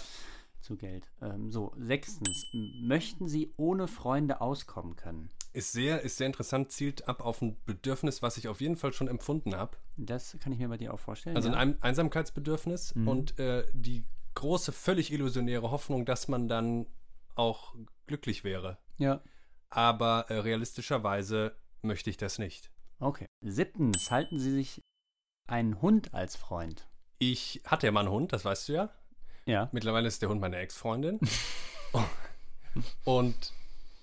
Zu Geld. Ähm, so, sechstens. Möchten Sie ohne Freunde auskommen können? Ist sehr, ist sehr interessant, zielt ab auf ein Bedürfnis, was ich auf jeden Fall schon empfunden habe. Das kann ich mir bei dir auch vorstellen. Also ja? ein Ein Einsamkeitsbedürfnis Mhm. und äh, die große, völlig illusionäre Hoffnung, dass man dann auch glücklich wäre. Ja. Aber äh, realistischerweise möchte ich das nicht. Okay. Siebtens. Halten Sie sich einen Hund als Freund? Ich hatte ja mal einen Hund, das weißt du ja. Ja. Mittlerweile ist der Hund meine Ex-Freundin. und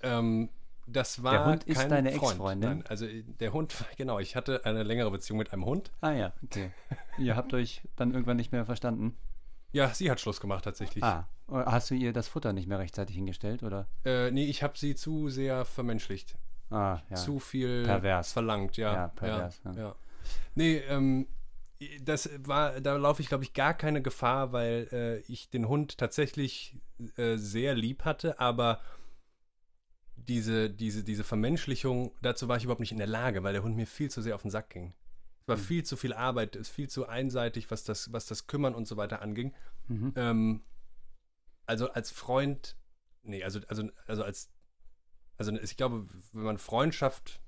ähm, das war Der Hund ist kein deine Freund. Ex-Freundin? Also der Hund, genau, ich hatte eine längere Beziehung mit einem Hund. Ah ja, okay. Ihr habt euch dann irgendwann nicht mehr verstanden. Ja, sie hat Schluss gemacht tatsächlich. Ah, hast du ihr das Futter nicht mehr rechtzeitig hingestellt, oder? Äh, nee, ich habe sie zu sehr vermenschlicht. Ah, ja. Zu viel Pervers. verlangt, ja. Ja, pervers, Ja, ja. ja. Nee, ähm, das war, da laufe ich, glaube ich, gar keine Gefahr, weil äh, ich den Hund tatsächlich äh, sehr lieb hatte, aber diese, diese, diese Vermenschlichung, dazu war ich überhaupt nicht in der Lage, weil der Hund mir viel zu sehr auf den Sack ging. Es war Mhm. viel zu viel Arbeit, es ist viel zu einseitig, was das, was das Kümmern und so weiter anging. Mhm. Ähm, also als Freund, nee, also, also, also als, also ich glaube, wenn man Freundschaft,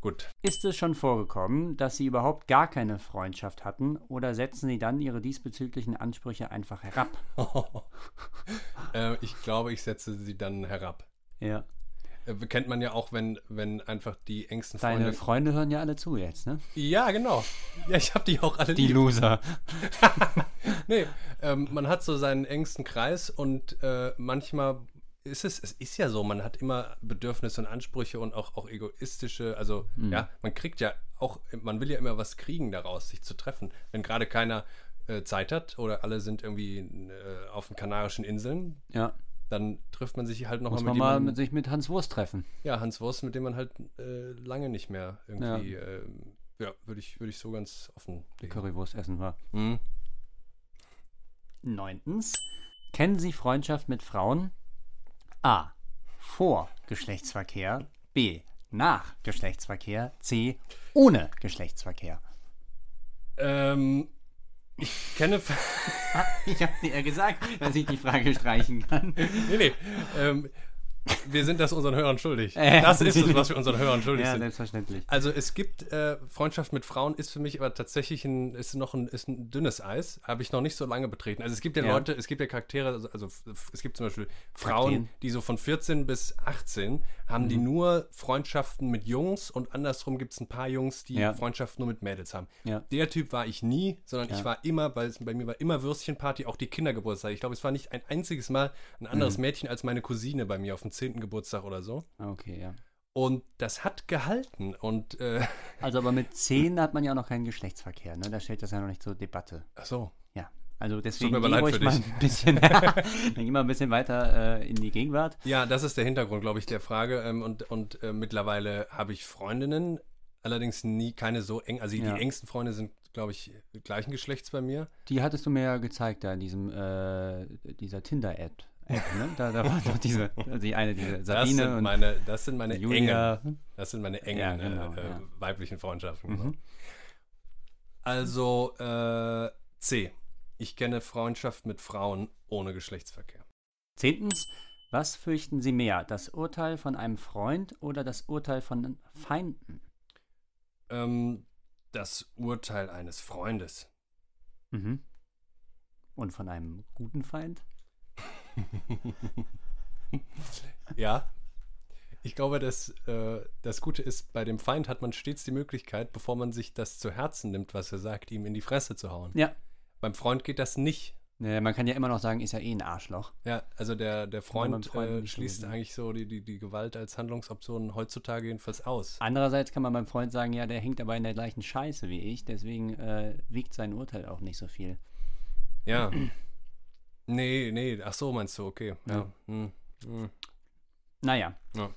gut, Ist es schon vorgekommen, dass Sie überhaupt gar keine Freundschaft hatten oder setzen Sie dann Ihre diesbezüglichen Ansprüche einfach herab? äh, ich glaube, ich setze sie dann herab. Ja. Äh, kennt man ja auch, wenn, wenn einfach die engsten Deine Freunde. Freunde hören ja alle zu jetzt, ne? Ja, genau. Ja, ich habe die auch alle lieb. Loser. Nee, ähm, man hat so seinen engsten Kreis und äh, manchmal ist es, es ist ja so, man hat immer Bedürfnisse und Ansprüche und auch, auch egoistische, also ja, man kriegt ja auch, man will ja immer was kriegen daraus, sich zu treffen. Wenn gerade keiner äh, Zeit hat oder alle sind irgendwie äh, auf den Kanarischen Inseln, Ja. Dann trifft man sich halt nochmal man mit mal jemandem. mit sich mit Hans Wurst treffen. Ja, Hans Wurst, mit dem man halt äh, lange nicht mehr irgendwie, ähm, ja, würde ich, würde ich so ganz offen. Die Currywurst essen war. Hm. Neuntens. Kennen Sie Freundschaft mit Frauen? A. Vor Geschlechtsverkehr. B. Nach Geschlechtsverkehr. C. Ohne Geschlechtsverkehr. Ähm, Ich kenne. Ich habe dir ja gesagt, dass ich die Frage streichen kann. nee, nee. Ähm, wir sind das unseren Hörern schuldig. Äh, Das ist es, was wir unseren Hörern schuldig Ja, sind. selbstverständlich. Also es gibt äh, Freundschaft mit Frauen ist für mich aber tatsächlich ein ist noch ein ist ein dünnes Eis, habe ich noch nicht so lange betreten. Also es gibt ja, Ja. Leute, es gibt ja Charaktere, also, also es gibt zum Beispiel Frauen, Kakteen. die so von 14 bis 18 haben die Mhm. nur Freundschaften mit Jungs und andersrum gibt es ein paar Jungs, die Ja. Freundschaften nur mit Mädels haben. Ja. Der Typ war ich nie, sondern Ja. ich war immer, weil es bei mir war immer Würstchenparty, auch die Kindergeburtstag. Ich glaube, es war nicht ein einziges Mal ein anderes Mhm. Mädchen als meine Cousine bei mir auf dem 10. Geburtstag oder so. Okay, ja. Und das hat gehalten und äh, Also aber mit 10 hat man ja auch noch keinen Geschlechtsverkehr, ne? Da stellt das ja noch nicht zur Debatte. ach so. Ja. Also deswegen mir aber geh leid ruhig für mal ein bisschen, dann geh mal ein bisschen weiter äh, in die Gegenwart. Ja, das ist der Hintergrund, glaube ich, der Frage. Ähm, und und äh, mittlerweile habe ich Freundinnen, allerdings nie keine so eng. Also die Ja. engsten Freunde sind, glaube ich, gleichen Geschlechts bei mir. Die hattest du mir ja gezeigt da in diesem, äh, dieser Tinder-App. App, ne? da, da war doch diese, die eine, diese Das Sabine sind und meine, das sind meine Julia. engen, das sind meine engen Ja, genau, äh, äh, ja. weiblichen Freundschaften. Mhm. genau. Also äh, C. Ich kenne Freundschaft mit Frauen ohne Geschlechtsverkehr. Zehntens, was fürchten Sie mehr, das Urteil von einem Freund oder das Urteil von Feinden? Ähm, das Urteil eines Freundes. Mhm. Und von einem guten Feind? Ja. Ich glaube, dass, äh, das Gute ist, bei dem Feind hat man stets die Möglichkeit, bevor man sich das zu Herzen nimmt, was er sagt, ihm in die Fresse zu hauen. Ja. Beim Freund geht das nicht. Äh, man kann ja immer noch sagen, ist ja eh ein Arschloch. Ja, also der, der Freund Freund äh, schließt eigentlich so die, die, die Gewalt als Handlungsoption heutzutage jedenfalls aus. Andererseits kann man beim Freund sagen, ja, der hängt aber in der gleichen Scheiße wie ich, deswegen äh, wiegt sein Urteil auch nicht so viel. Ja. nee, nee, ach so meinst du, okay. Ja. Ja. Hm. Hm. Naja. Ja.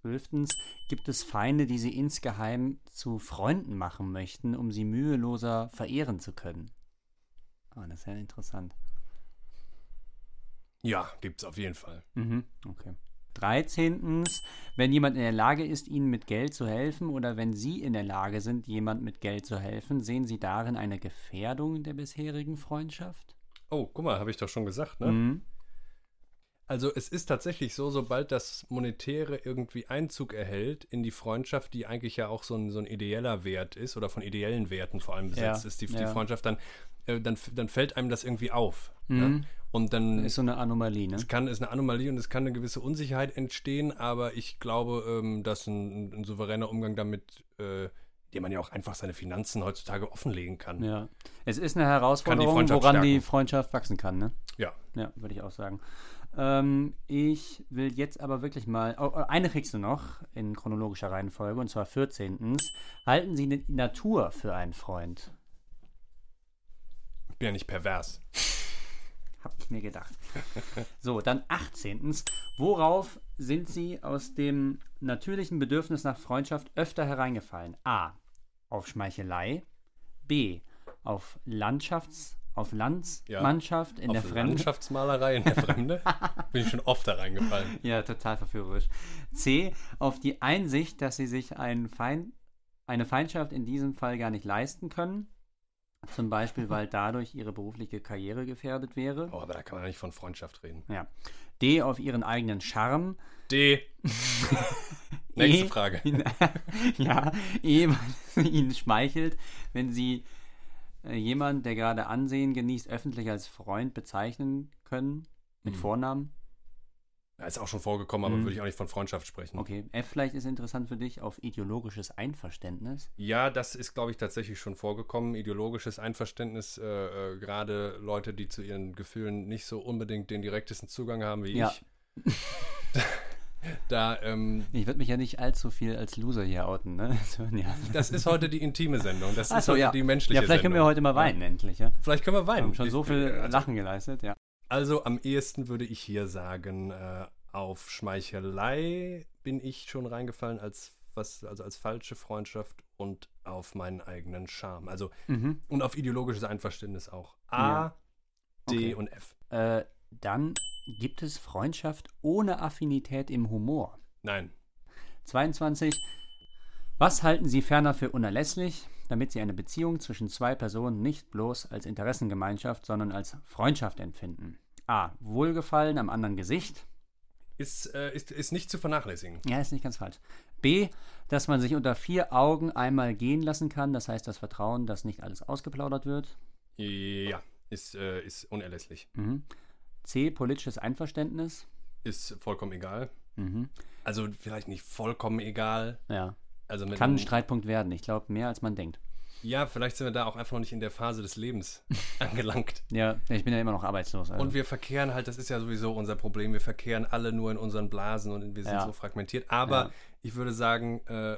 Zwölftens, gibt es Feinde, die sie insgeheim zu Freunden machen möchten, um sie müheloser verehren zu können? Ah, das ist ja interessant. Ja, gibt's auf jeden Fall. Mhm, okay. Dreizehntens, wenn jemand in der Lage ist, Ihnen mit Geld zu helfen oder wenn Sie in der Lage sind, jemand mit Geld zu helfen, sehen Sie darin eine Gefährdung der bisherigen Freundschaft? Oh, guck mal, habe ich doch schon gesagt, ne? Mhm. Also es ist tatsächlich so, sobald das Monetäre irgendwie Einzug erhält in die Freundschaft, die eigentlich ja auch so ein, so ein ideeller Wert ist oder von ideellen Werten vor allem besetzt Ja, ist, die, die ja. Freundschaft, dann, äh, dann, dann fällt einem das irgendwie auf. Mhm. Ne? Und dann Ist so eine Anomalie, ne? es kann, ist eine Anomalie und es kann eine gewisse Unsicherheit entstehen, aber ich glaube, ähm, dass ein, ein souveräner Umgang damit, äh, den man ja auch einfach seine Finanzen heutzutage offenlegen kann. Ja. Es ist eine Herausforderung, Freundschaft woran die stärken. Freundschaft wachsen kann, ne? Ja. Ja, würde ich auch sagen. Ähm, ich will jetzt aber wirklich mal. Oh, oh, eine kriegst du noch in chronologischer Reihenfolge, und zwar 14. Halten Sie die Natur für einen Freund? Ich bin ja nicht pervers. Hab ich mir gedacht. So, dann 18. Worauf sind Sie aus dem natürlichen Bedürfnis nach Freundschaft öfter hereingefallen? A. Auf Schmeichelei. B. Auf Landschafts-, auf Landsmannschaft in Auf der Fremde. Landschaftsmalerei in der Fremde bin ich schon oft da reingefallen. Ja, total verführerisch. C. Auf die Einsicht, dass Sie sich einen Feind, eine Feindschaft in diesem Fall gar nicht leisten können. Zum Beispiel, weil dadurch Ihre berufliche Karriere gefährdet wäre. Oh, aber da kann man nicht von Freundschaft reden. Ja. D. Auf Ihren eigenen Charme. D. Nächste E, Frage. ja, E, weil es Ihnen schmeichelt, wenn Sie äh, jemanden, der gerade Ansehen genießt, öffentlich als Freund bezeichnen können. Mit Hm. Vornamen. Ja, ist auch schon vorgekommen, aber Mhm. würde ich auch nicht von Freundschaft sprechen. Okay. F vielleicht ist interessant für dich auf ideologisches Einverständnis. Ja, das ist, glaube ich, tatsächlich schon vorgekommen. Ideologisches Einverständnis, äh, äh, gerade Leute, die zu ihren Gefühlen nicht so unbedingt den direktesten Zugang haben wie Ja. ich. da, ähm, Ich würde mich ja nicht allzu viel als Loser hier outen, ne? Das ja. ist heute die intime Sendung. Das ist Achso, heute ja. die menschliche Ja, vielleicht können wir Sendung. heute mal weinen, endlich, ja? Vielleicht können wir Wir weinen. haben schon so viel Also- Lachen geleistet, ja. Also am ehesten würde ich hier sagen, äh, auf Schmeichelei bin ich schon reingefallen als was, also als falsche Freundschaft und auf meinen eigenen Charme. Also Mhm. und auf ideologisches Einverständnis auch. A, Ja. D Okay. und F. Äh, dann gibt es Freundschaft ohne Affinität im Humor. Nein. 22. Was halten Sie ferner für unerlässlich? damit sie eine Beziehung zwischen zwei Personen nicht bloß als Interessengemeinschaft, sondern als Freundschaft empfinden. A. Wohlgefallen am anderen Gesicht. Ist, äh, ist, ist nicht zu vernachlässigen. Ja, ist nicht ganz falsch. B. Dass man sich unter vier Augen einmal gehen lassen kann. Das heißt, das Vertrauen, dass nicht alles ausgeplaudert wird. Ja, ist, äh, ist unerlässlich. Mhm. C. Politisches Einverständnis. Ist vollkommen egal. Mhm. Also vielleicht nicht vollkommen egal. Ja. Also Kann ein Streitpunkt werden. Ich glaube, mehr als man denkt. Ja, vielleicht sind wir da auch einfach noch nicht in der Phase des Lebens angelangt. Ja, ich bin ja immer noch arbeitslos. Also. Und wir verkehren halt, das ist ja sowieso unser Problem, wir verkehren alle nur in unseren Blasen und wir sind Ja. so fragmentiert. Aber Ja. ich würde sagen, äh,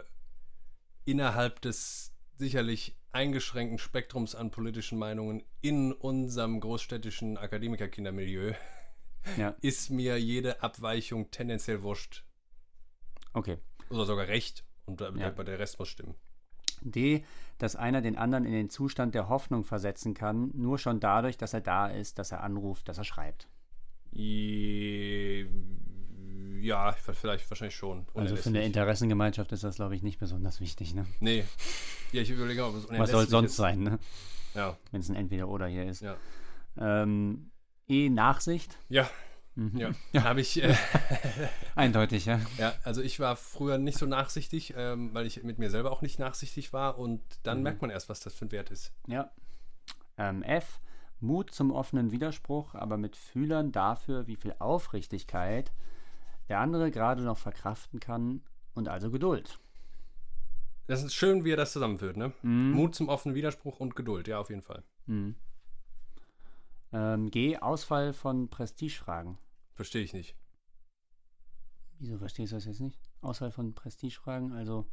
innerhalb des sicherlich eingeschränkten Spektrums an politischen Meinungen in unserem großstädtischen Akademikerkindermilieu ja, ist mir jede Abweichung tendenziell wurscht okay. oder sogar recht und der, der Rest muss stimmen. D, dass einer den anderen in den Zustand der Hoffnung versetzen kann, nur schon dadurch, dass er da ist, dass er anruft, dass er schreibt. I- Ja, vielleicht wahrscheinlich schon. Also für eine Interessengemeinschaft ist das, glaube ich, nicht besonders wichtig. Ne? Nee. Ja, ich überlege, ob es Was soll sonst ist. sein, ne? Ja, wenn es ein Entweder-Oder hier ist? ja. Ähm, e, Nachsicht. Ja, Mhm. ja. Habe ich, äh, Eindeutig, ja. ja, also ich war früher nicht so nachsichtig, ähm, weil ich mit mir selber auch nicht nachsichtig war und dann Mhm. merkt man erst, was das für ein Wert ist. ja. Ähm, F, Mut zum offenen Widerspruch, aber mit Fühlern dafür, wie viel Aufrichtigkeit der andere gerade noch verkraften kann und also Geduld. Das ist schön, wie er das zusammenführt, ne? Mhm. Mut zum offenen Widerspruch und Geduld, ja, auf jeden Fall. Mhm. Ähm, G, Ausfall von Prestigefragen. Verstehe ich nicht. Wieso verstehst du das jetzt nicht? Ausfall von Prestigefragen, also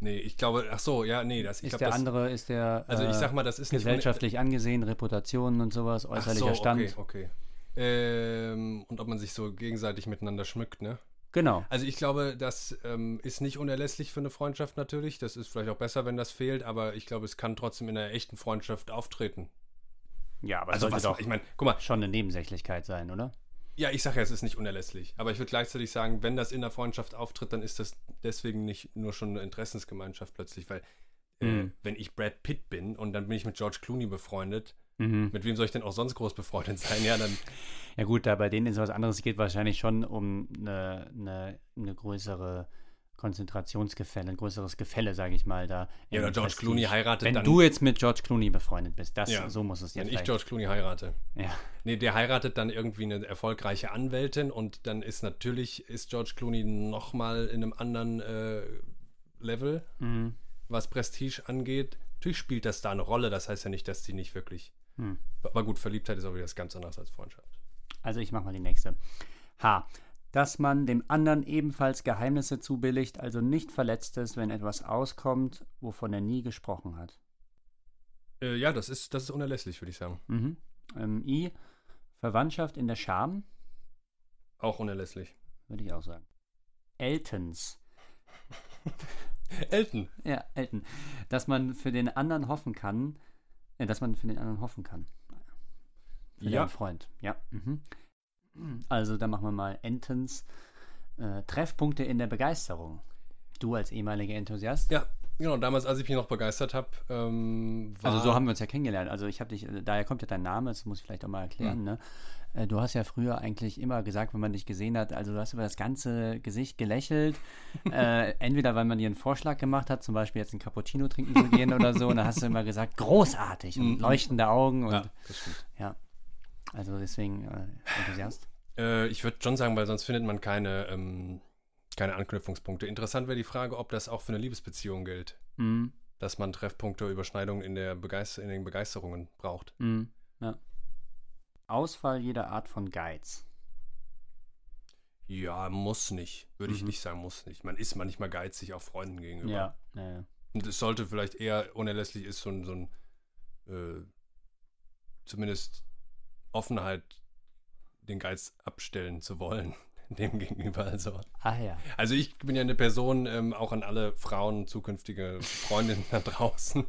Nee, ich glaube, ach so, ja, nee, das, ich ist glaube, der das, andere, ist der also ich äh, sag mal, das ist nicht gesellschaftlich angesehen, Reputationen und sowas, äußerlicher so, Stand. okay, okay. Ähm, und ob man sich so gegenseitig miteinander schmückt, ne? Genau. Also ich glaube, das ähm, ist nicht unerlässlich für eine Freundschaft natürlich. Das ist vielleicht auch besser, wenn das fehlt, aber ich glaube, es kann trotzdem in einer echten Freundschaft auftreten. Ja, aber Also sollte was, doch ich meine, guck mal, schon eine Nebensächlichkeit sein, oder? ja, ich sage ja, es ist nicht unerlässlich. Aber ich würde gleichzeitig sagen, wenn das in der Freundschaft auftritt, dann ist das deswegen nicht nur schon eine Interessensgemeinschaft plötzlich, weil äh, Mhm. wenn ich Brad Pitt bin und dann bin ich mit George Clooney befreundet, Mhm. mit wem soll ich denn auch sonst groß befreundet sein? Ja, dann Ja gut, da bei denen ist was anderes. Es geht wahrscheinlich schon um eine, eine, eine größere Konzentrationsgefälle, ein größeres Gefälle, sage ich mal, da. Ja, oder George Prestige. Clooney heiratet Wenn dann- du jetzt mit George Clooney befreundet bist, das, Ja. so muss es ja wenn ich. George Clooney heirate. ja. Nee, der heiratet dann irgendwie eine erfolgreiche Anwältin und dann ist natürlich, ist George Clooney nochmal in einem anderen äh, Level, Mhm. was Prestige angeht. Natürlich spielt das da eine Rolle, das heißt ja nicht, dass die nicht wirklich. Hm. Aber gut, Verliebtheit ist auch wieder was ganz anderes als Freundschaft. Also ich mache mal die nächste. H. Dass man dem anderen ebenfalls Geheimnisse zubilligt, also nicht verletzt ist, wenn etwas auskommt, wovon er nie gesprochen hat. Äh, ja, das ist, das ist unerlässlich, würde ich sagen. Mhm. Ähm, I. Verwandtschaft in der Scham, Auch unerlässlich. würde ich auch sagen. Eltons. Elton. Ja, Elton. Dass man für den anderen hoffen kann, äh, dass man für den anderen hoffen kann. Für Ja. Freund, ja. Mhm. Also, dann machen wir mal Entens. Äh, Treffpunkte in der Begeisterung. Du als ehemaliger Enthusiast. Ja, genau. Damals, als ich mich noch begeistert habe, ähm. Also so haben wir uns ja kennengelernt. Also ich habe dich, äh, daher kommt ja dein Name, das muss ich vielleicht auch mal erklären. Hm. Ne? Äh, Du hast ja früher eigentlich immer gesagt, wenn man dich gesehen hat, also du hast über das ganze Gesicht gelächelt. äh, entweder weil man dir einen Vorschlag gemacht hat, zum Beispiel jetzt einen Cappuccino trinken zu gehen oder so, und dann hast du immer gesagt, großartig und Mhm. leuchtende Augen und ja, das stimmt. ja. Also deswegen äh, Enthusiast. Äh, ich würde schon sagen, weil sonst findet man keine, ähm, keine Anknüpfungspunkte. Interessant wäre die Frage, ob das auch für eine Liebesbeziehung gilt, Mhm. dass man Treffpunkte, Überschneidungen in, der Begeister in den Begeisterungen braucht. Mhm. Ja. Ausfall jeder Art von Geiz. Ja, muss nicht. Würde ich Mhm. nicht sagen, muss nicht. Man ist manchmal geizig auch Freunden gegenüber. Ja, ja, ja. Und es sollte vielleicht eher unerlässlich ist, so ein, so ein äh, zumindest Offenheit, den Geiz abstellen zu wollen, dem gegenüber. Also. Ah ja. Also ich bin ja eine Person, ähm, auch an alle Frauen, zukünftige Freundinnen da draußen.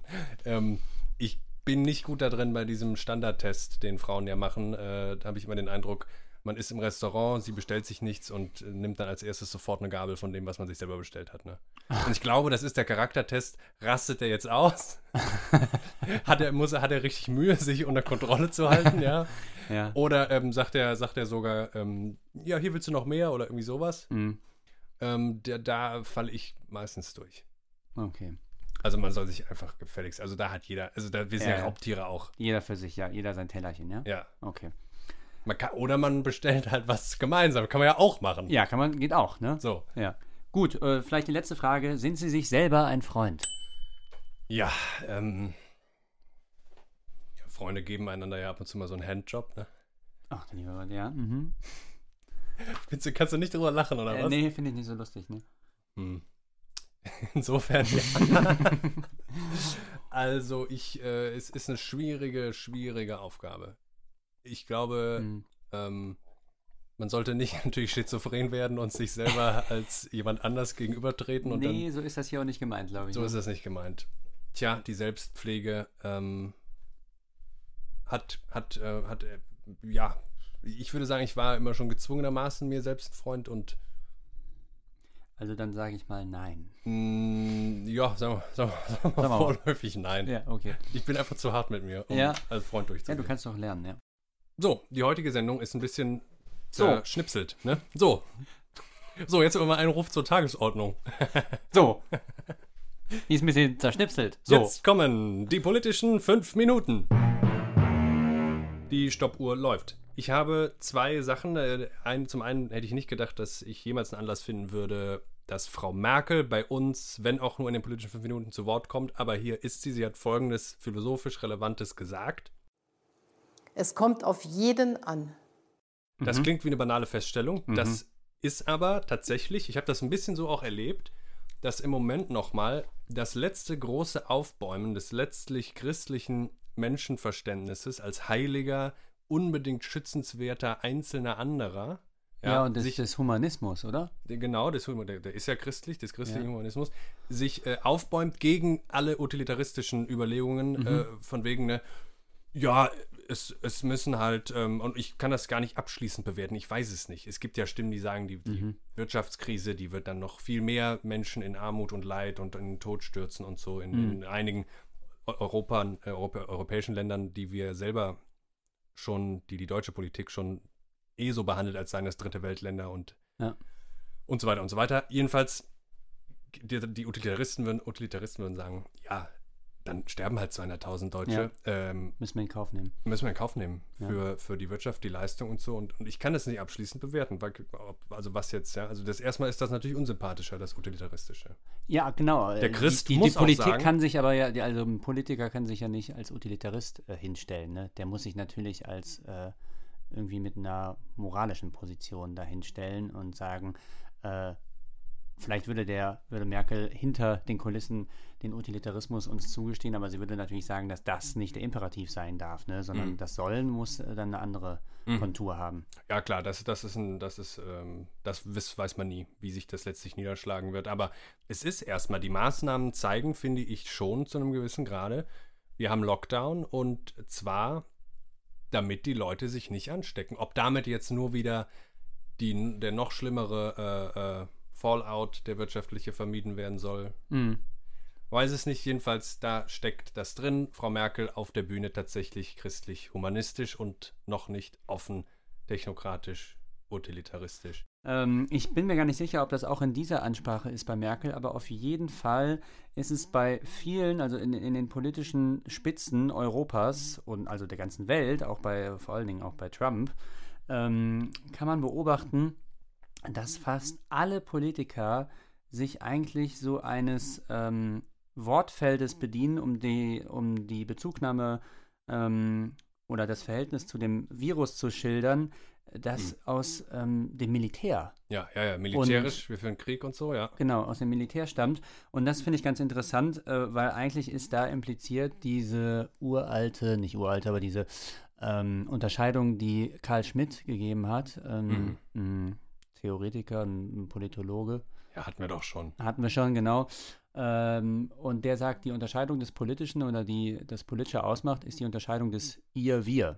Ähm, ich bin nicht gut da drin bei diesem Standardtest, den Frauen ja machen. Äh, da habe ich immer den Eindruck, man ist im Restaurant, sie bestellt sich nichts und äh, nimmt dann als erstes sofort eine Gabel von dem, was man sich selber bestellt hat. Ne? Und ich glaube, das ist der Charaktertest. Rastet er jetzt aus? hat, er, muss, hat er richtig Mühe, sich unter Kontrolle zu halten, ja? Ja. Oder ähm, sagt, er, sagt er sogar, ähm, ja, hier willst du noch mehr oder irgendwie sowas? Mhm. Ähm, der, da falle ich meistens durch. Okay. Also man soll sich einfach gefälligst, also da hat jeder, also da wir sind ja, Ja. Raubtiere auch. Jeder für sich, ja. Jeder sein Tellerchen, ja? Ja. Okay. Man kann, oder man bestellt halt was gemeinsam. Kann man ja auch machen. Ja, kann man, geht auch, ne? So. Ja. Gut, äh, vielleicht die letzte Frage. Sind Sie sich selber ein Freund? Ja, ähm. Ja, Freunde geben einander ja ab und zu mal so einen Handjob, ne? Ach, lieber Gott, ja. Mhm. Findest du, kannst du nicht drüber lachen, oder Äh, was? nee, finde ich nicht so lustig, ne? Hm. Insofern, ja. also, ich, äh, es ist eine schwierige, schwierige Aufgabe. Ich glaube, Hm. ähm, man sollte nicht natürlich schizophren werden und sich selber als jemand anders gegenübertreten und Nee, so ist das hier auch nicht gemeint, glaube ich. dann. So ne? ist das nicht gemeint. Tja, die Selbstpflege ähm, hat, hat, äh, hat, äh, ja, ich würde sagen, ich war immer schon gezwungenermaßen mir selbst ein Freund und Also dann sage ich mal nein. mh, ja, sagen wir, sagen wir, sagen wir vorläufig nein. Ja, okay. Ich bin einfach zu hart mit mir, um Ja. als Freund Ja, durchzugehen. du kannst doch lernen, ja. So, die heutige Sendung ist ein bisschen So. verschnipselt, ne? So. So, jetzt aber mal ein Ruf zur Tagesordnung. So. Die ist ein bisschen zerschnipselt. So. Jetzt kommen die politischen fünf Minuten. Die Stoppuhr läuft. Ich habe zwei Sachen. Äh, Ein, zum einen hätte ich nicht gedacht, dass ich jemals einen Anlass finden würde, dass Frau Merkel bei uns, wenn auch nur in den politischen fünf Minuten, zu Wort kommt. Aber hier ist sie. Sie hat Folgendes philosophisch Relevantes gesagt. Es kommt auf jeden an. Das Mhm. klingt wie eine banale Feststellung. Das ist aber tatsächlich, ich habe das ein bisschen so auch erlebt, dass im Moment nochmal das letzte große Aufbäumen des letztlich christlichen Menschenverständnisses als heiliger, unbedingt schützenswerter einzelner anderer. Ja, und des, sich, des Humanismus, oder? der- genau, des, der, der ist ja christlich, des christlichen Ja. Humanismus, sich äh, aufbäumt gegen alle utilitaristischen Überlegungen Mhm. äh, von wegen, ne, ja, es, es müssen halt, ähm, und ich kann das gar nicht abschließend bewerten, ich weiß es nicht. Es gibt ja Stimmen, die sagen, die, die Mhm. Wirtschaftskrise, die wird dann noch viel mehr Menschen in Armut und Leid und in den Tod stürzen und so in, Mhm. in einigen Eu- Europa, äh, Europä europäischen Ländern, die wir selber schon, die die deutsche Politik schon eh so behandelt, als seien es dritte Weltländer und, Ja. und so weiter und so weiter. Jedenfalls, die, die Utilitaristen, würden, Utilitaristen würden sagen, ja, dann sterben halt 200.000 Deutsche. Ähm, Müssen wir in Kauf nehmen. müssen wir in Kauf nehmen Ja. für, für die Wirtschaft, die Leistung und so. Und, und ich kann das nicht abschließend bewerten, weil, also was jetzt, ja. Also das erstmal ist das natürlich unsympathischer, das Utilitaristische. Ja, genau. Der Christ die, die, muss die auch Politik sagen- kann sich aber ja, also ein Politiker kann sich ja nicht als Utilitarist äh, hinstellen. Ne? Der muss sich natürlich als äh, irgendwie mit einer moralischen Position dahinstellen und sagen, äh, vielleicht würde der, würde Merkel hinter den Kulissen den Utilitarismus uns zugestehen, aber sie würde natürlich sagen, dass das nicht der Imperativ sein darf, ne? sondern Mhm. das Sollen muss äh, dann eine andere Kontur haben. Ja, klar, das, das ist ein, das ist, ähm, das weiß man nie, wie sich das letztlich niederschlagen wird. Aber es ist erstmal, die Maßnahmen zeigen, finde ich, schon zu einem gewissen Grade. Wir haben Lockdown und zwar, damit die Leute sich nicht anstecken. Ob damit jetzt nur wieder die, der noch schlimmere äh, äh, Fallout, der wirtschaftliche, vermieden werden soll, Mhm. weiß es nicht. Jedenfalls, da steckt das drin. Frau Merkel auf der Bühne tatsächlich christlich-humanistisch und noch nicht offen technokratisch, utilitaristisch. Ähm, ich bin mir gar nicht sicher, ob das auch in dieser Ansprache ist bei Merkel, aber auf jeden Fall ist es bei vielen, also in, in den politischen Spitzen Europas und also der ganzen Welt, auch bei, vor allen Dingen auch bei Trump, ähm, kann man beobachten, dass fast alle Politiker sich eigentlich so eines ähm, Wortfeldes bedienen, um die, um die Bezugnahme ähm, oder das Verhältnis zu dem Virus zu schildern, das aus ähm, dem Militär, Ja, ja, ja, militärisch, wir führen Krieg und so, ja. genau, aus dem Militär stammt. Und das finde ich ganz interessant, äh, weil eigentlich ist da impliziert diese uralte, nicht uralte, aber diese ähm, Unterscheidung, die Karl Schmidt gegeben hat, ähm, ein Theoretiker, ein Politologe, Ja, hatten wir doch schon. hatten wir schon, genau. Ähm, und der sagt, die Unterscheidung des Politischen oder die das Politische ausmacht, ist die Unterscheidung des Ihr-Wir.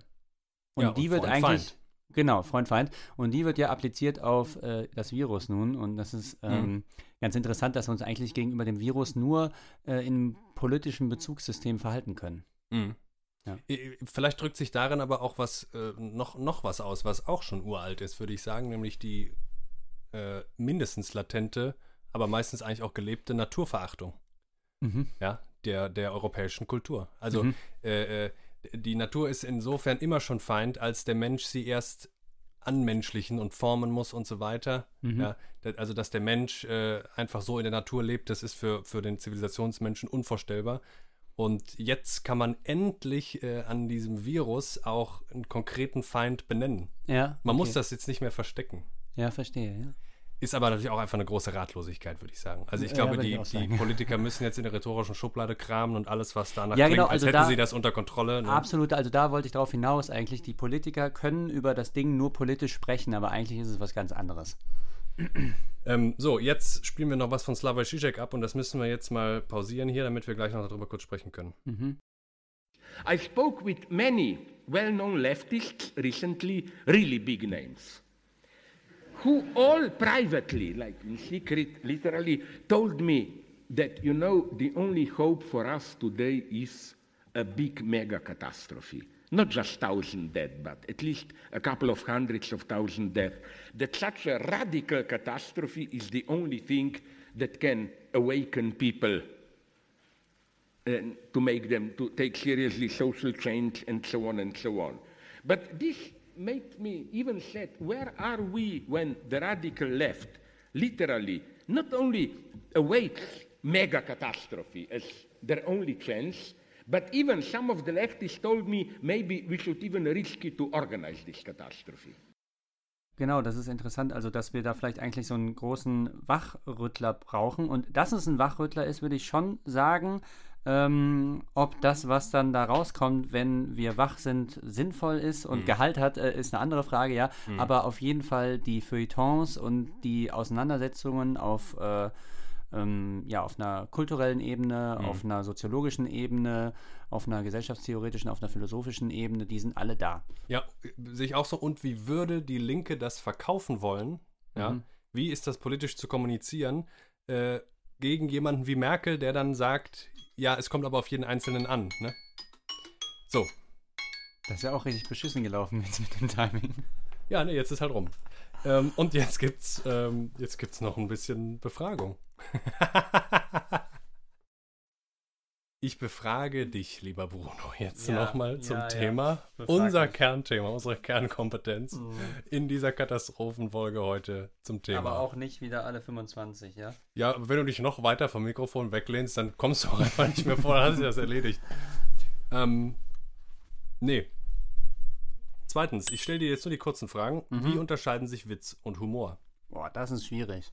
Und Ja, die und wird Freund, eigentlich. Feind. Genau, Freund, Feind. Und die wird ja appliziert auf äh, das Virus nun. Und das ist ähm, ganz interessant, dass wir uns eigentlich gegenüber dem Virus nur äh, in politischen Bezugssystem verhalten können. Mhm. Ja. Vielleicht drückt sich darin aber auch was äh, noch, noch was aus, was auch schon uralt ist, würde ich sagen, nämlich die äh, mindestens latente, aber meistens eigentlich auch gelebte Naturverachtung Mhm. ja, der, der europäischen Kultur. Also Mhm. äh, äh, die Natur ist insofern immer schon Feind, als der Mensch sie erst anmenschlichen und formen muss und so weiter. Mhm. Ja, also dass der Mensch äh, einfach so in der Natur lebt, das ist für, für den Zivilisationsmenschen unvorstellbar. Und jetzt kann man endlich äh, an diesem Virus auch einen konkreten Feind benennen. Ja. Man okay. muss das jetzt nicht mehr verstecken. Ja, verstehe, ja. Ist aber natürlich auch einfach eine große Ratlosigkeit, würde ich sagen. Also ich Ja, glaube, ich die, auch die. Politiker müssen jetzt in der rhetorischen Schublade kramen und alles, was danach Ja, klingt, genau, als also hätten da- sie das unter Kontrolle. Ne? Absolut, also da wollte ich darauf hinaus eigentlich. Die Politiker können über das Ding nur politisch sprechen, aber eigentlich ist es was ganz anderes. Ähm, so, jetzt spielen wir noch was von Slavoj Žižek ab und das müssen wir jetzt mal pausieren hier, damit wir gleich noch darüber kurz sprechen können. Mhm. I spoke with many well known leftists recently, really big names, who all privately, like in secret, literally told me that, you know, the only hope for us today is a big mega catastrophe. Not just thousand dead, but at least a couple of hundreds of thousand dead. That such a radical catastrophe is the only thing that can awaken people and to make them to take seriously social change and so on and so on. But this made me even said, where are we when the radical left literally not only awaits mega catastrophe as their only chance, but even some of the leftists told me maybe we should even risk it to organize this catastrophe. Genau, das ist interessant. Also, dass wir da vielleicht eigentlich so einen großen Wachrüttler brauchen. Und dass es ein Wachrüttler ist, würde ich schon sagen. Ähm, ob das, was dann da rauskommt, wenn wir wach sind, sinnvoll ist und Gehalt hat, äh, ist eine andere Frage, ja. Aber auf jeden Fall die Feuilletons und die Auseinandersetzungen auf, äh, ähm, ja, auf einer kulturellen Ebene, auf einer soziologischen Ebene, auf einer gesellschaftstheoretischen, auf einer philosophischen Ebene, die sind alle da. Ja, sehe ich auch so. Und wie würde die Linke das verkaufen wollen? Ja, Mhm. wie ist das politisch zu kommunizieren äh, gegen jemanden wie Merkel, der dann sagt, ja, es kommt aber auf jeden Einzelnen an. Ne? So, Das ist ja auch richtig beschissen gelaufen jetzt mit dem Timing. ja, ne, jetzt ist halt rum. Ähm, und jetzt gibt's, ähm, jetzt gibt's noch ein bisschen Befragung. Ich befrage dich, lieber Bruno, jetzt Ja, nochmal zum ja, ja. Thema, Befrag unser. Kernthema, unsere Kernkompetenz in dieser Katastrophenfolge heute zum Thema. Aber auch nicht wieder alle 25, ja? Ja, wenn du dich noch weiter vom Mikrofon weglehnst, dann kommst du auch einfach nicht mehr vor, dann hast du das erledigt. Ähm, nee. Zweitens, ich stelle dir jetzt nur die kurzen Fragen. Wie unterscheiden sich Witz und Humor? Boah, das ist schwierig.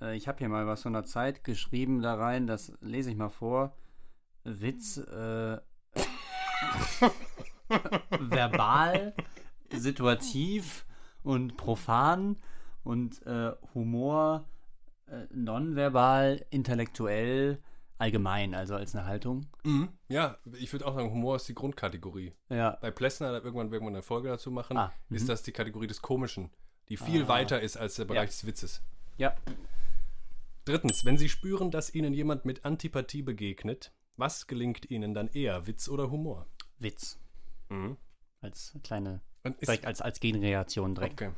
Äh, ich habe hier mal was von der Zeit geschrieben da rein, das lese ich mal vor. Witz, äh, verbal, situativ und profan und äh, Humor äh, nonverbal, intellektuell, allgemein, also als eine Haltung. Ja, ich würde auch sagen, Humor ist die Grundkategorie. Ja, Bei Plessner, da irgendwann werden wir eine Folge dazu machen, Ah, ist das die Kategorie des Komischen, die viel weiter ist als der Bereich Ja. des Witzes. ja. Drittens, wenn Sie spüren, dass Ihnen jemand mit Antipathie begegnet, was gelingt Ihnen dann eher, Witz oder Humor? Witz. Mhm. Als kleine, direkt als, als Gegenreaktion direkt. Okay.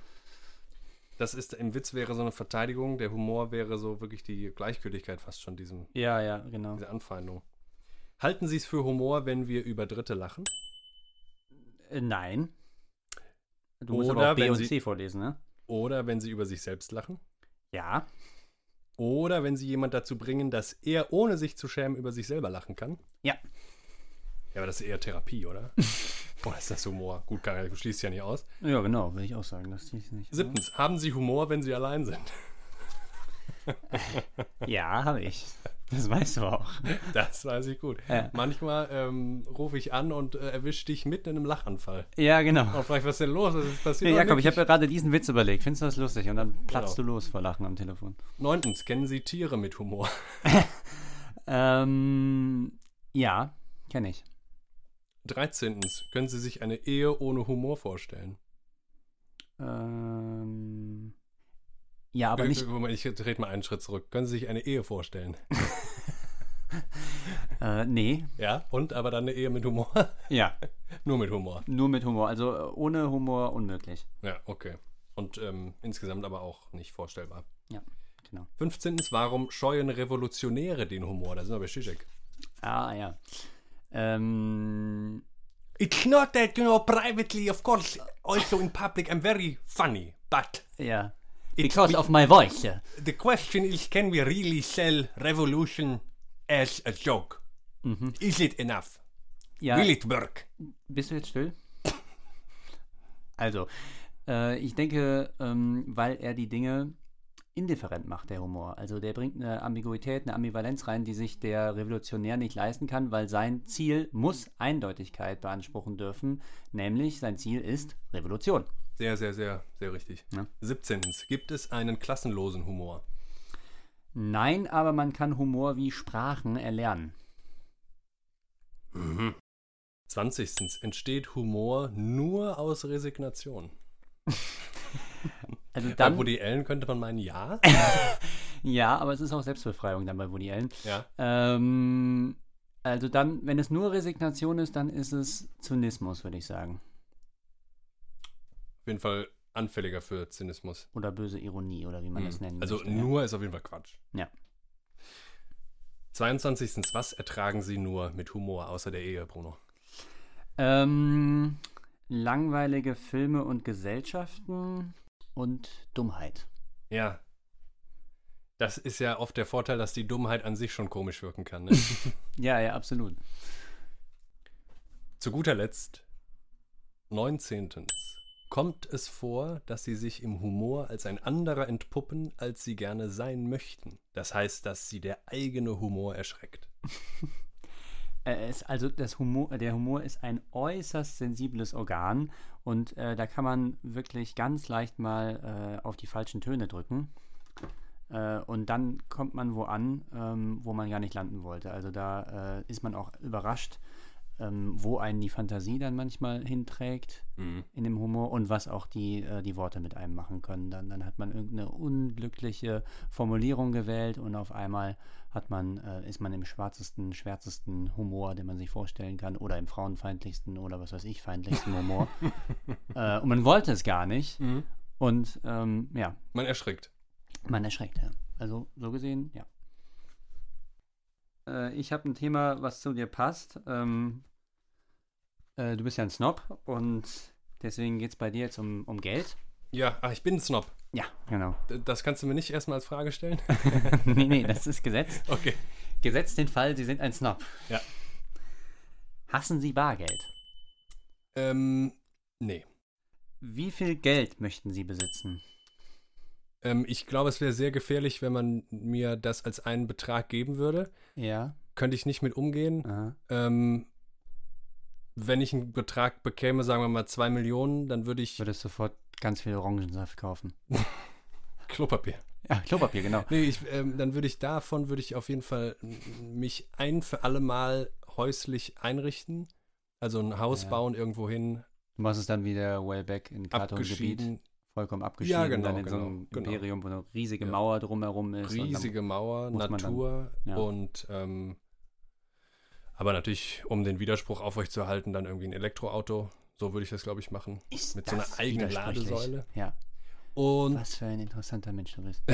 Das ist, im Witz wäre so eine Verteidigung, der Humor wäre so wirklich die Gleichgültigkeit fast schon diesem, Ja, ja, genau. diese Anfeindung. Halten Sie es für Humor, wenn wir über Dritte lachen? Äh, nein. Du musst Oder aber auch B und sie- C vorlesen, ne? Oder wenn Sie über sich selbst lachen? Ja. Oder wenn Sie jemand dazu bringen, dass er, ohne sich zu schämen, über sich selber lachen kann? Ja. Ja, aber das ist eher Therapie, oder? oder ist das Humor? Gut, kann, du schließt ja nicht aus. Ja, genau, will ich auch sagen. Das ist nicht. Siebtens, haben Sie Humor, wenn Sie allein sind? Ja, habe ich. Das weißt du auch. Das weiß ich gut. Ja. Manchmal ähm, rufe ich an und äh, erwische dich mitten in einem Lachanfall. Ja, genau. Und frage, was ist denn los? Was ist passiert? Ja, doch Jakob, ich habe mir gerade diesen Witz überlegt. Findest du das lustig? Und dann platzt Genau. du los vor Lachen am Telefon. Neuntens, kennen Sie Tiere mit Humor? Ähm, ja, kenne ich. Dreizehntens, können Sie sich eine Ehe ohne Humor vorstellen? Ähm, ja, aber nicht. Moment, Ich trete mal einen Schritt zurück. Können Sie sich eine Ehe vorstellen? Äh, nee. Ja, und aber dann eine Ehe mit Humor? Ja, Nur mit Humor. nur mit Humor. Also äh, ohne Humor unmöglich. Ja, okay. Und ähm, insgesamt aber auch nicht vorstellbar. Ja, genau. 15. Warum scheuen Revolutionäre den Humor? Da sind wir bei Zizek. Ah, ja. Ähm, It's not that, you know, privately, of course, also in public, I'm very funny, but ja. Because be- of my voice. the question is, can we really sell revolution as a joke? Is it enough? Ja, Will it work? bist du jetzt still? Also, äh, ich denke, ähm, weil er die Dinge indifferent macht, der Humor. Also der bringt eine Ambiguität, eine Ambivalenz rein, die sich der Revolutionär nicht leisten kann, weil sein Ziel muss Eindeutigkeit beanspruchen dürfen, nämlich sein Ziel ist Revolution. Sehr, sehr, sehr, sehr richtig. Ja. 17. Gibt es einen klassenlosen Humor? Nein, aber man kann Humor wie Sprachen erlernen. 20. Entsteht Humor nur aus Resignation? Also Bei dann, Woody Allen könnte man meinen, ja. ja, aber es ist auch Selbstbefreiung dann bei Woody Allen. ja. Ähm, also dann, wenn es nur Resignation ist, dann ist es Zynismus, würde ich sagen. Auf jeden Fall anfälliger für Zynismus. Oder böse Ironie, oder wie man das nennen Also möchte. nur ist auf jeden Fall Quatsch. Ja. 22. Was ertragen Sie nur mit Humor außer der Ehe, Bruno? ja. Ähm, langweilige Filme und Gesellschaften und Dummheit. Ja. Das ist ja oft der Vorteil, dass die Dummheit an sich schon komisch wirken kann. Ne? Ja, ja, absolut. Zu guter Letzt, 19. Kommt es vor, dass Sie sich im Humor als ein anderer entpuppen, als Sie gerne sein möchten? Das heißt, dass Sie der eigene Humor erschreckt. Also das Humor, der Humor ist ein äußerst sensibles Organ und äh, da kann man wirklich ganz leicht mal äh, auf die falschen Töne drücken. Äh, und dann kommt man wo an, ähm, wo man gar nicht landen wollte. Also da äh, ist man auch überrascht, ähm, wo einen die Fantasie dann manchmal hinträgt in dem Humor und was auch die, äh, die Worte mit einem machen können. Dann, dann hat man irgendeine unglückliche Formulierung gewählt und auf einmal hat man, äh, ist man im schwarzesten, schwärzesten Humor, den man sich vorstellen kann, oder im frauenfeindlichsten oder was weiß ich, feindlichsten Humor. äh, und man wollte es gar nicht. Und ähm, ja, Man erschrickt. man erschreckt, ja. Also so gesehen, ja. Äh, ich habe ein Thema, was zu dir passt. Ähm, äh, du bist ja ein Snob und deswegen geht es bei dir jetzt um, um Geld. Ja, ach, ich bin ein Snob. Ja, genau. Das kannst du mir nicht erstmal als Frage stellen? nee, nee, das ist Gesetz. Okay. Gesetzt den Fall, Sie sind ein Snob. Ja. Hassen Sie Bargeld? Ähm, nee. Wie viel Geld möchten Sie besitzen? Ähm, ich glaube, es wäre sehr gefährlich, wenn man mir das als einen Betrag geben würde. Ja. Könnte ich nicht mit umgehen. Ähm, wenn ich einen Betrag bekäme, sagen wir mal zwei Millionen, dann würde ich Würdest sofort ganz viel Orangensaft kaufen. Klopapier. Ja, Klopapier, genau. Nee, ich, ähm, dann würde ich davon, würde ich auf jeden Fall mich ein für alle Mal häuslich einrichten. Also ein Haus Ja. bauen irgendwo hin, Du machst es dann wieder Wellback in Kartongebiet. Vollkommen abgeschieden, Ja, genau, dann in so genau, einem genau. Imperium, wo eine riesige Ja. Mauer drumherum ist. riesige Mauer, man dann- Natur ja. und ähm, aber natürlich, um den Widerspruch aufrechtzuerhalten, dann irgendwie ein Elektroauto. So würde ich das, glaube ich, machen. Ist mit so einer eigenen. Ladesäule. Ja, Und was für ein interessanter Mensch du bist.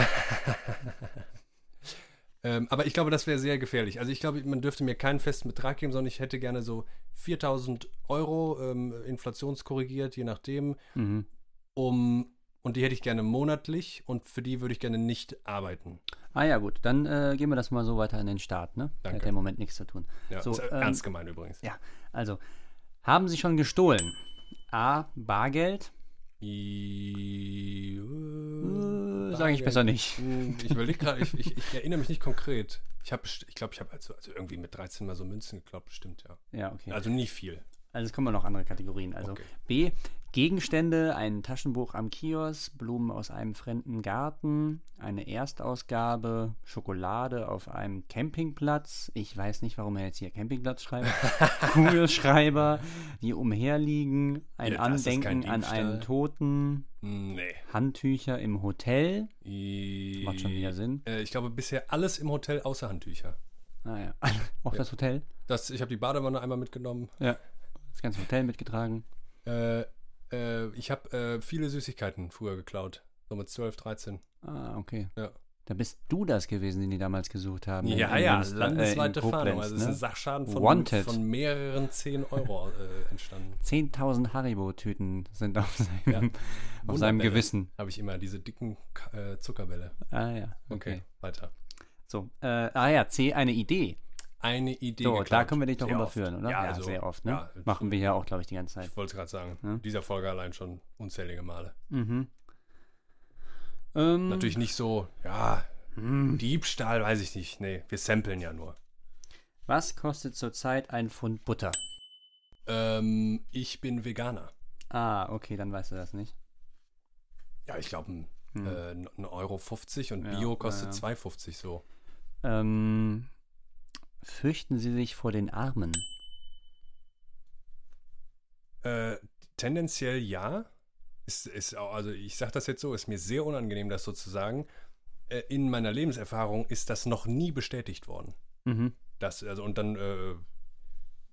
Ähm, aber ich glaube, das wäre sehr gefährlich. Also ich glaube, man dürfte mir keinen festen Betrag geben, sondern ich hätte gerne so 4000 Euro ähm, inflationskorrigiert, je nachdem, Mhm. um und die hätte ich gerne monatlich und für die würde ich gerne nicht arbeiten. Ah ja, gut, dann äh, gehen wir das mal so weiter in den Start, ne? Danke. Hat ja im Moment nichts zu tun. Ja, so, ist ähm, ernst gemeint übrigens. Ja, also, haben Sie schon gestohlen? A. Bargeld? I, Äh, Sage ich besser nicht. Hm, Ich überlege gerade, ich, ich, ich erinnere mich nicht konkret. Ich habe, ich glaube, ich habe also, also irgendwie mit 13 mal so Münzen geklappt, bestimmt, ja. Ja, okay. Also nie viel. Also es kommen noch andere Kategorien. Also Okay. B. Gegenstände, ein Taschenbuch am Kiosk, Blumen aus einem fremden Garten, eine Erstausgabe, Schokolade auf einem Campingplatz. Ich weiß nicht, warum er jetzt hier Campingplatz schreibt. Kugelschreiber, die umherliegen, ein Ja, Andenken an einen. Toten, Nee. Handtücher im Hotel. I- Macht schon wieder Sinn. Äh, ich glaube bisher alles im Hotel außer Handtücher. Ah ja, auch das Hotel. Das, ich habe die Badewanne einmal mitgenommen. Ja. Das ganze Hotel mitgetragen. Äh, äh, ich habe äh, viele Süßigkeiten früher geklaut. So mit 12, 13. Ah, okay. Ja. Da bist du das gewesen, den die damals gesucht haben. Ja, in ja, Münster- äh, landesweite in Fahndung. Also es ist ne? ein Sachschaden von, von mehreren 10 Euro äh, entstanden. 10.000 Haribo-Tüten sind auf seinem, auf seinem Gewissen. Habe ich immer, diese dicken äh, Zuckerbälle. Ah ja, okay. Okay, weiter. So, äh, ah ja, C, eine Idee. Eine Idee So, da geklaut. können wir dich doch Sehr überführen, oft. oder? Ja, also, sehr oft, ne? Ja, Machen wir ja auch, glaube ich, die ganze Zeit. Ich wollte es gerade sagen. Ja. Dieser Folge allein schon unzählige Male. Mhm. Ähm, Natürlich nicht so, ja, Diebstahl, weiß ich nicht. Nee, wir samplen ja nur. Was kostet zurzeit ein Pfund Butter? Ähm, ich bin Veganer. Ah, okay, dann weißt du das nicht. Ja, ich glaube, ein, Hm. äh, ein Euro 50 und Ja, Bio kostet ja, ja. 2,50 so. Ähm, fürchten Sie sich vor den Armen? Äh, tendenziell ja. Ist, ist, also ich sage das jetzt so, ist mir sehr unangenehm, das so zu sagen. Äh, in meiner Lebenserfahrung ist das noch nie bestätigt worden. Mhm. Das, also, und dann äh,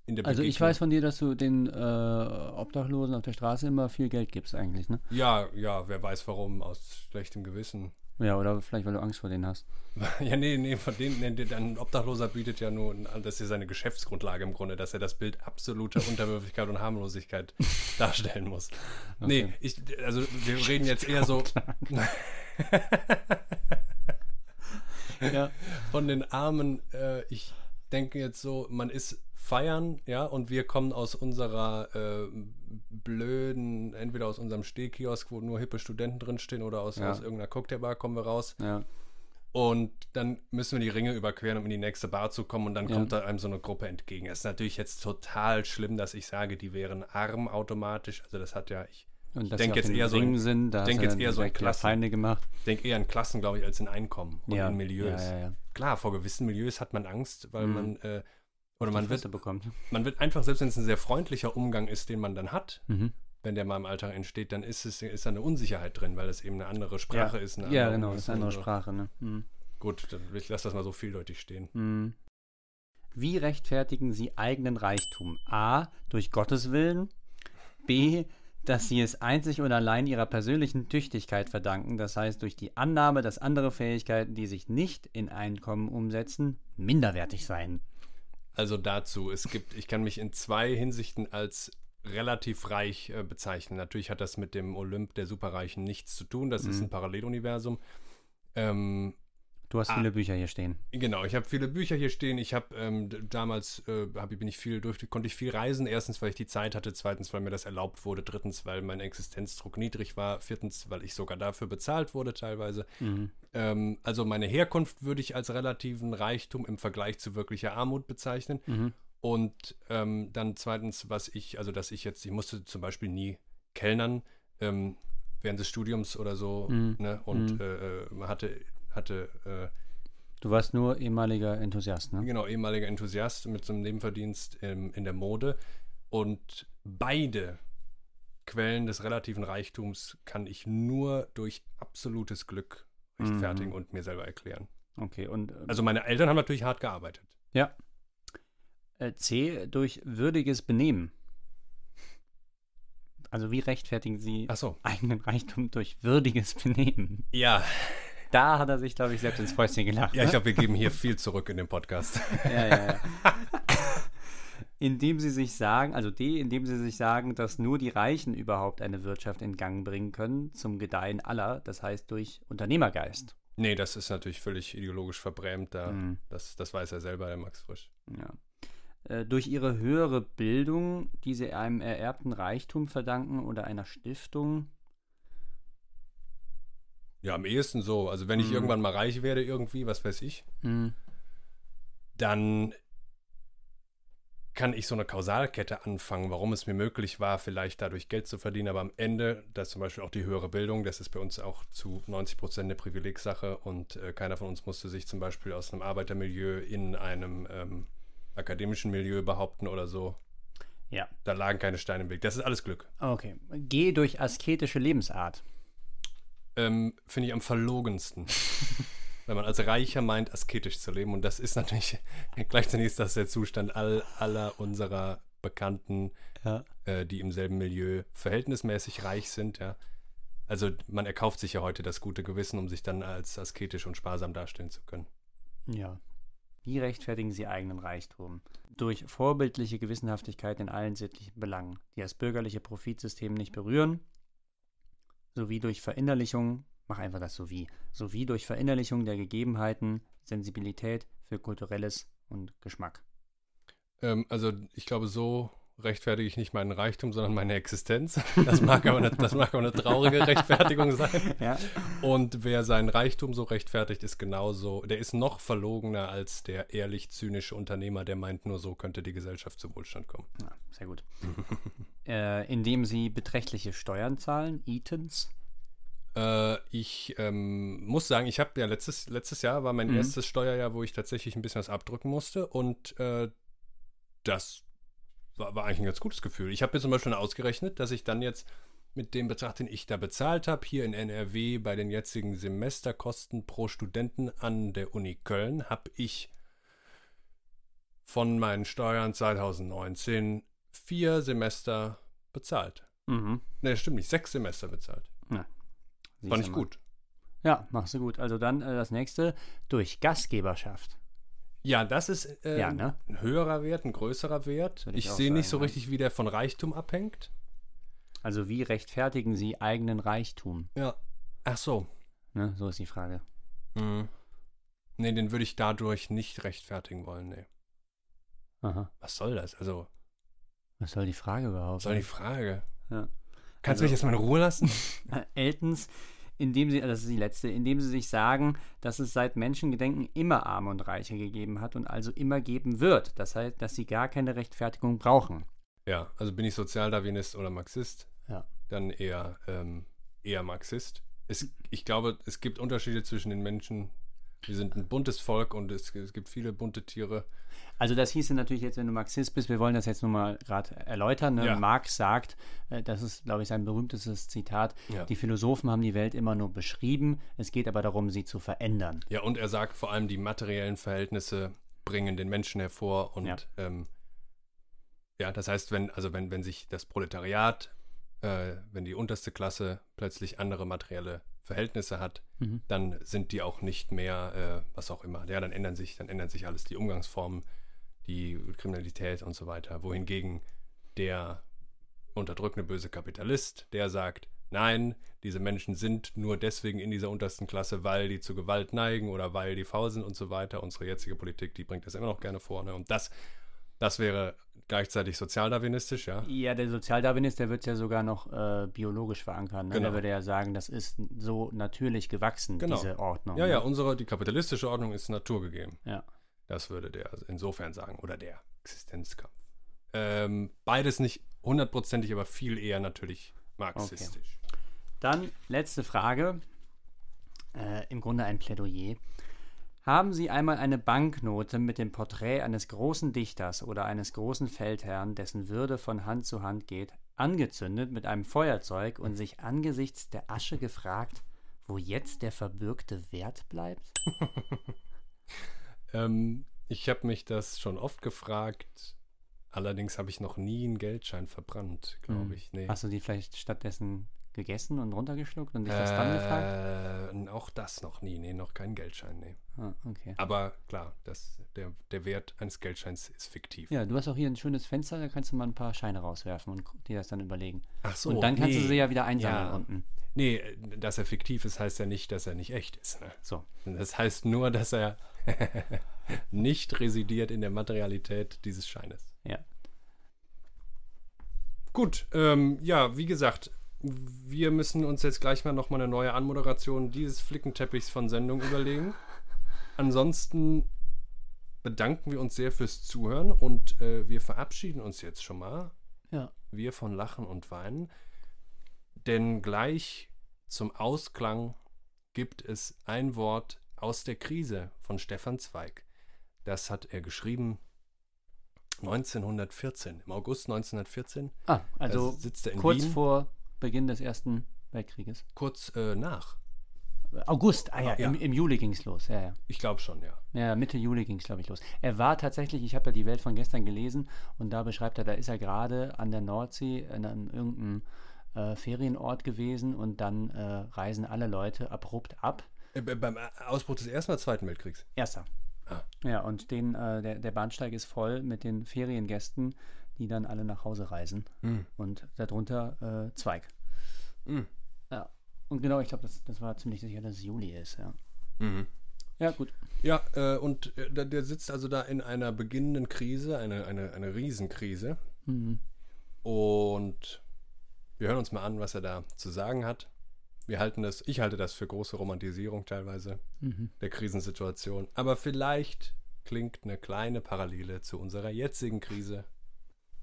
in der Also ich weiß von dir, dass du den äh, Obdachlosen auf der Straße immer viel Geld gibst eigentlich, ne? Ja, ja, wer weiß warum, aus schlechtem Gewissen. Ja, oder vielleicht, weil du Angst vor denen hast. Ja, nee, nee, von denen, nee, ein Obdachloser bietet ja nur, an, das ist ja seine Geschäftsgrundlage im Grunde, dass er das Bild absoluter Unterwürfigkeit und Harmlosigkeit darstellen muss. Nee, Okay. ich, also wir reden jetzt eher so Ja. von den Armen, äh, ich denke jetzt so, man ist feiern, ja, und wir kommen aus unserer äh, blöden, entweder aus unserem Stehkiosk, wo nur hippe Studenten drinstehen, oder aus, Ja. aus irgendeiner Cocktailbar kommen wir raus. Ja. Und dann müssen wir die Ringe überqueren, um in die nächste Bar zu kommen. Und dann Ja. kommt da einem so eine Gruppe entgegen. Es ist natürlich jetzt total schlimm, dass ich sage, die wären arm automatisch. Also das hat ja, ich Und dass denk sie auf jetzt eher so sind, da denk jetzt eher so in Klassen. Feinde gemacht. denke eher in Klassen, glaube ich, als in Einkommen und ja. in. Ja, ja, ja. Klar, vor gewissen Milieus hat man Angst, weil Mhm. man, äh, oder man wird, bekommt. man wird einfach, selbst wenn es ein sehr freundlicher Umgang ist, den man dann hat, Mhm. wenn der mal im Alltag entsteht, dann ist es ist da eine Unsicherheit drin, weil es eben eine andere Sprache ja. ist. Eine ja, genau, das ist eine andere. Sprache, ne? Mhm. Gut, dann ich lasse das mal so vieldeutig stehen. Mhm. Wie rechtfertigen Sie eigenen Reichtum? A. Durch Gottes Willen. B. Dass Sie es einzig und allein Ihrer persönlichen Tüchtigkeit verdanken, das heißt durch die Annahme, dass andere Fähigkeiten, die sich nicht in Einkommen umsetzen, minderwertig seien. Also dazu, es gibt, ich kann mich in zwei Hinsichten als relativ reich äh, bezeichnen. Natürlich hat das mit dem Olymp der Superreichen nichts zu tun, das ist Mhm. ein Paralleluniversum. Ähm, Du hast Ah. viele Bücher hier stehen. Genau, ich habe viele Bücher hier stehen. Ich habe ähm, damals äh, hab, bin ich viel durfte, konnte ich viel reisen. Erstens, weil ich die Zeit hatte. Zweitens, weil mir das erlaubt wurde. Drittens, weil mein Existenzdruck niedrig war. Viertens, weil ich sogar dafür bezahlt wurde teilweise. Mhm. Ähm, also meine Herkunft würde ich als relativen Reichtum im Vergleich zu wirklicher Armut bezeichnen. Mhm. Und ähm, dann zweitens, was ich, also dass ich jetzt, ich musste zum Beispiel nie kellnern ähm, während des Studiums oder so. Mhm. Ne? Und Mhm. äh, hatte, hatte äh, Du warst nur ehemaliger Enthusiast, ne? Genau, ehemaliger Enthusiast mit so einem Nebenverdienst ähm, in der Mode. Und beide Quellen des relativen Reichtums kann ich nur durch absolutes Glück rechtfertigen Mhm. und mir selber erklären. Okay, und äh, Also meine Eltern haben natürlich hart gearbeitet. ja. Äh, C. Durch würdiges Benehmen. Also wie rechtfertigen Sie so. eigenen Reichtum durch würdiges Benehmen? Ja, Da hat er sich, glaube ich, selbst ins Fäustchen gelacht. ja ich ne? glaube, wir geben hier viel zurück in dem Podcast. ja, ja, ja. Indem sie sich sagen, also D, indem sie sich sagen, dass nur die Reichen überhaupt eine Wirtschaft in Gang bringen können, zum Gedeihen aller, das heißt durch Unternehmergeist. nee, das ist natürlich völlig ideologisch verbrämt. Da, Mhm. das, das weiß er selber, der Max Frisch. Ja. Äh, durch ihre höhere Bildung, die sie einem ererbten Reichtum verdanken oder einer Stiftung. Ja, am ehesten so. Also wenn ich Mhm. irgendwann mal reich werde irgendwie, was weiß ich, Hm, dann kann ich so eine Kausalkette anfangen, warum es mir möglich war, vielleicht dadurch Geld zu verdienen, aber am Ende, das zum Beispiel auch die höhere Bildung, das ist bei uns auch zu 90 Prozent eine Privilegsache und äh, keiner von uns musste sich zum Beispiel aus einem Arbeitermilieu in einem ähm, akademischen Milieu behaupten oder so. Ja. Da lagen keine Steine im Weg. Das ist alles Glück. Okay. Geh durch asketische Lebensart. Ähm, Finde ich am verlogensten. Wenn man als Reicher meint, asketisch zu leben. Und das ist natürlich, gleichzeitig ist das der Zustand all, aller unserer Bekannten, Ja. äh, die im selben Milieu verhältnismäßig reich sind, ja. Also man erkauft sich ja heute das gute Gewissen, um sich dann als asketisch und sparsam darstellen zu können. Ja. Wie rechtfertigen Sie eigenen Reichtum? Durch vorbildliche Gewissenhaftigkeit in allen sittlichen Belangen, die das bürgerliche Profitsystem nicht berühren, sowie durch Verinnerlichung, mach einfach das sowie, sowie durch Verinnerlichung der Gegebenheiten, Sensibilität für kulturelles und Geschmack. Ähm, also ich glaube, so rechtfertige ich nicht meinen Reichtum, sondern meine Existenz. Das mag aber eine, das mag aber eine traurige Rechtfertigung sein. Ja. Und wer seinen Reichtum so rechtfertigt, ist genauso, der ist noch verlogener als der ehrlich zynische Unternehmer, der meint, nur so könnte die Gesellschaft zu Wohlstand kommen. ja sehr gut. äh, indem Sie beträchtliche Steuern zahlen, Eatons. Äh, ich ähm, muss sagen, ich habe ja letztes, letztes Jahr war mein Mhm. erstes Steuerjahr, wo ich tatsächlich ein bisschen was abdrücken musste und äh, das war, war eigentlich ein ganz gutes Gefühl. Ich habe mir zum Beispiel ausgerechnet, dass ich dann jetzt mit dem Betrag, den ich da bezahlt habe, hier in NRW bei den jetzigen Semesterkosten pro Studenten an der Uni Köln, habe ich von meinen Steuern 2019 vier Semester bezahlt. Mhm. Ne, stimmt nicht, sechs Semester bezahlt. Ja. Fand Siehst ich mal. gut. Ja, machst du gut. Also dann äh, das nächste, durch Gastgeberschaft. Ja, das ist äh, Ja, ne? ein höherer Wert, ein größerer Wert. Würde ich Ich sehe nicht so richtig, wie der von Reichtum abhängt. Also wie rechtfertigen Sie eigenen Reichtum? Ja. Ach so. Ne? So ist die Frage. Mhm. Nee, den würde ich dadurch nicht rechtfertigen wollen, nee. Aha. Was soll das? Also, Was soll die Frage überhaupt? was soll die Frage? Ja. Kannst Also- du mich jetzt mal in Ruhe lassen? Eltons, indem sie, das ist die letzte, indem sie sich sagen, dass es seit Menschengedenken immer Arme und Reiche gegeben hat und also immer geben wird. Das heißt, dass sie gar keine Rechtfertigung brauchen. ja, also bin ich Sozialdarwinist oder Marxist? Ja. Dann eher, ähm, eher Marxist. Es, ich glaube, es gibt Unterschiede zwischen den Menschen. Wir sind ein buntes Volk und es, es gibt viele bunte Tiere. Also das hieße natürlich jetzt, wenn du Marxist bist, wir wollen das jetzt nur mal gerade erläutern. Ne? Ja. Marx sagt, äh, das ist, glaube ich, sein berühmtestes Zitat, Ja. die Philosophen haben die Welt immer nur beschrieben, es geht aber darum, sie zu verändern. Ja, und er sagt vor allem, die materiellen Verhältnisse bringen den Menschen hervor und Ja. ja, ähm, ja das heißt, wenn, also wenn, wenn sich das Proletariat, äh, wenn die unterste Klasse plötzlich andere materielle Verhältnisse hat, Mhm. dann sind die auch nicht mehr, äh, was auch immer. Ja, dann ändern sich, dann ändern sich alles, die Umgangsformen, die Kriminalität und so weiter. Wohingegen der unterdrückende böse Kapitalist, der sagt, nein, diese Menschen sind nur deswegen in dieser untersten Klasse, weil die zu Gewalt neigen oder weil die faul sind und so weiter. Unsere jetzige Politik, die bringt das immer noch gerne vor. Ne? Und das, das wäre gleichzeitig sozialdarwinistisch, ja. Ja, der Sozialdarwinist, der wird es ja sogar noch äh, biologisch verankern. Ne? Genau. Der würde ja sagen, das ist so natürlich gewachsen, Genau. diese Ordnung. Ja, ja, ne? unsere, die kapitalistische Ordnung ist naturgegeben. ja. Das würde der insofern sagen. Oder der Existenzkampf. Ähm, beides nicht hundertprozentig, aber viel eher natürlich marxistisch. Dann letzte Frage. Äh, Im Grunde ein Plädoyer. Haben Sie einmal eine Banknote mit dem Porträt eines großen Dichters oder eines großen Feldherrn, dessen Würde von Hand zu Hand geht, angezündet mit einem Feuerzeug und sich angesichts der Asche gefragt, wo jetzt der verbürgte Wert bleibt? Ähm, ich habe mich das schon oft gefragt. Allerdings habe ich noch nie einen Geldschein verbrannt, glaube Hm. ich. Nee. Hast du die vielleicht stattdessen gegessen und runtergeschluckt und dich das dann gefragt? Äh, auch das noch nie. Nee, noch keinen Geldschein, nee. Ah, okay. Aber klar, das, der, der Wert eines Geldscheins ist fiktiv. Ja, du hast auch hier ein schönes Fenster, da kannst du mal ein paar Scheine rauswerfen und dir das dann überlegen. Ach so, und dann kannst du nee. sie ja wieder einsammeln Ja. unten. Nee, dass er fiktiv ist, heißt ja nicht, dass er nicht echt ist. Ne? So. Das heißt nur, dass er nicht residiert in der Materialität dieses Scheines. Ja. Gut, ähm, ja, wie gesagt, wir müssen uns jetzt gleich mal nochmal eine neue Anmoderation dieses Flickenteppichs von Sendung überlegen. Ansonsten bedanken wir uns sehr fürs Zuhören und äh, wir verabschieden uns jetzt schon mal. Ja. Wir von Lachen und Weinen. Denn gleich zum Ausklang gibt es ein Wort aus der Krise von Stefan Zweig. Das hat er geschrieben 1914, im August 1914. Ah, also sitzt er in kurz Wien. vor Beginn des Ersten Weltkrieges. Kurz äh, nach. August, ah ja, Ja. Im, im Juli ging es los, ja, ja. Ich glaube schon, ja. Ja, Mitte Juli ging es, glaube ich, los. Er war tatsächlich, ich habe ja die Welt von gestern gelesen und da beschreibt er, da ist er gerade an der Nordsee in einem, irgendeinem äh, Ferienort gewesen und dann äh, reisen alle Leute abrupt ab. Äh, be- beim Ausbruch des Ersten oder Zweiten Weltkriegs. Erster. Ah. Ja, und den, äh, der, der Bahnsteig ist voll mit den Feriengästen, die dann alle nach Hause reisen. Hm. Und darunter äh, Zweig. Mhm. Ja. Und genau, ich glaube, das, das war ziemlich sicher, dass es Juli ist, ja. Mhm. Ja, gut. Ja, äh, und äh, der, der sitzt also da in einer beginnenden Krise, eine, eine, eine Riesenkrise. Mhm. Und wir hören uns mal an, was er da zu sagen hat. Wir halten das, ich halte das für große Romantisierung teilweise Mhm. der Krisensituation. Aber vielleicht klingt eine kleine Parallele zu unserer jetzigen Krise,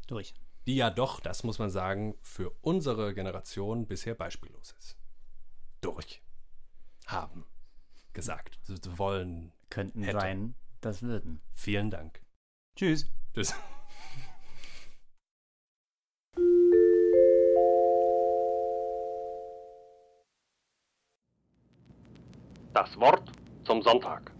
Durch. die ja doch, das muss man sagen, für unsere Generation bisher beispiellos ist. Durch. Haben. Gesagt. Wollen. Könnten Hätte. sein, das würden. Vielen Dank. Tschüss. Tschüss. Das Wort zum Sonntag.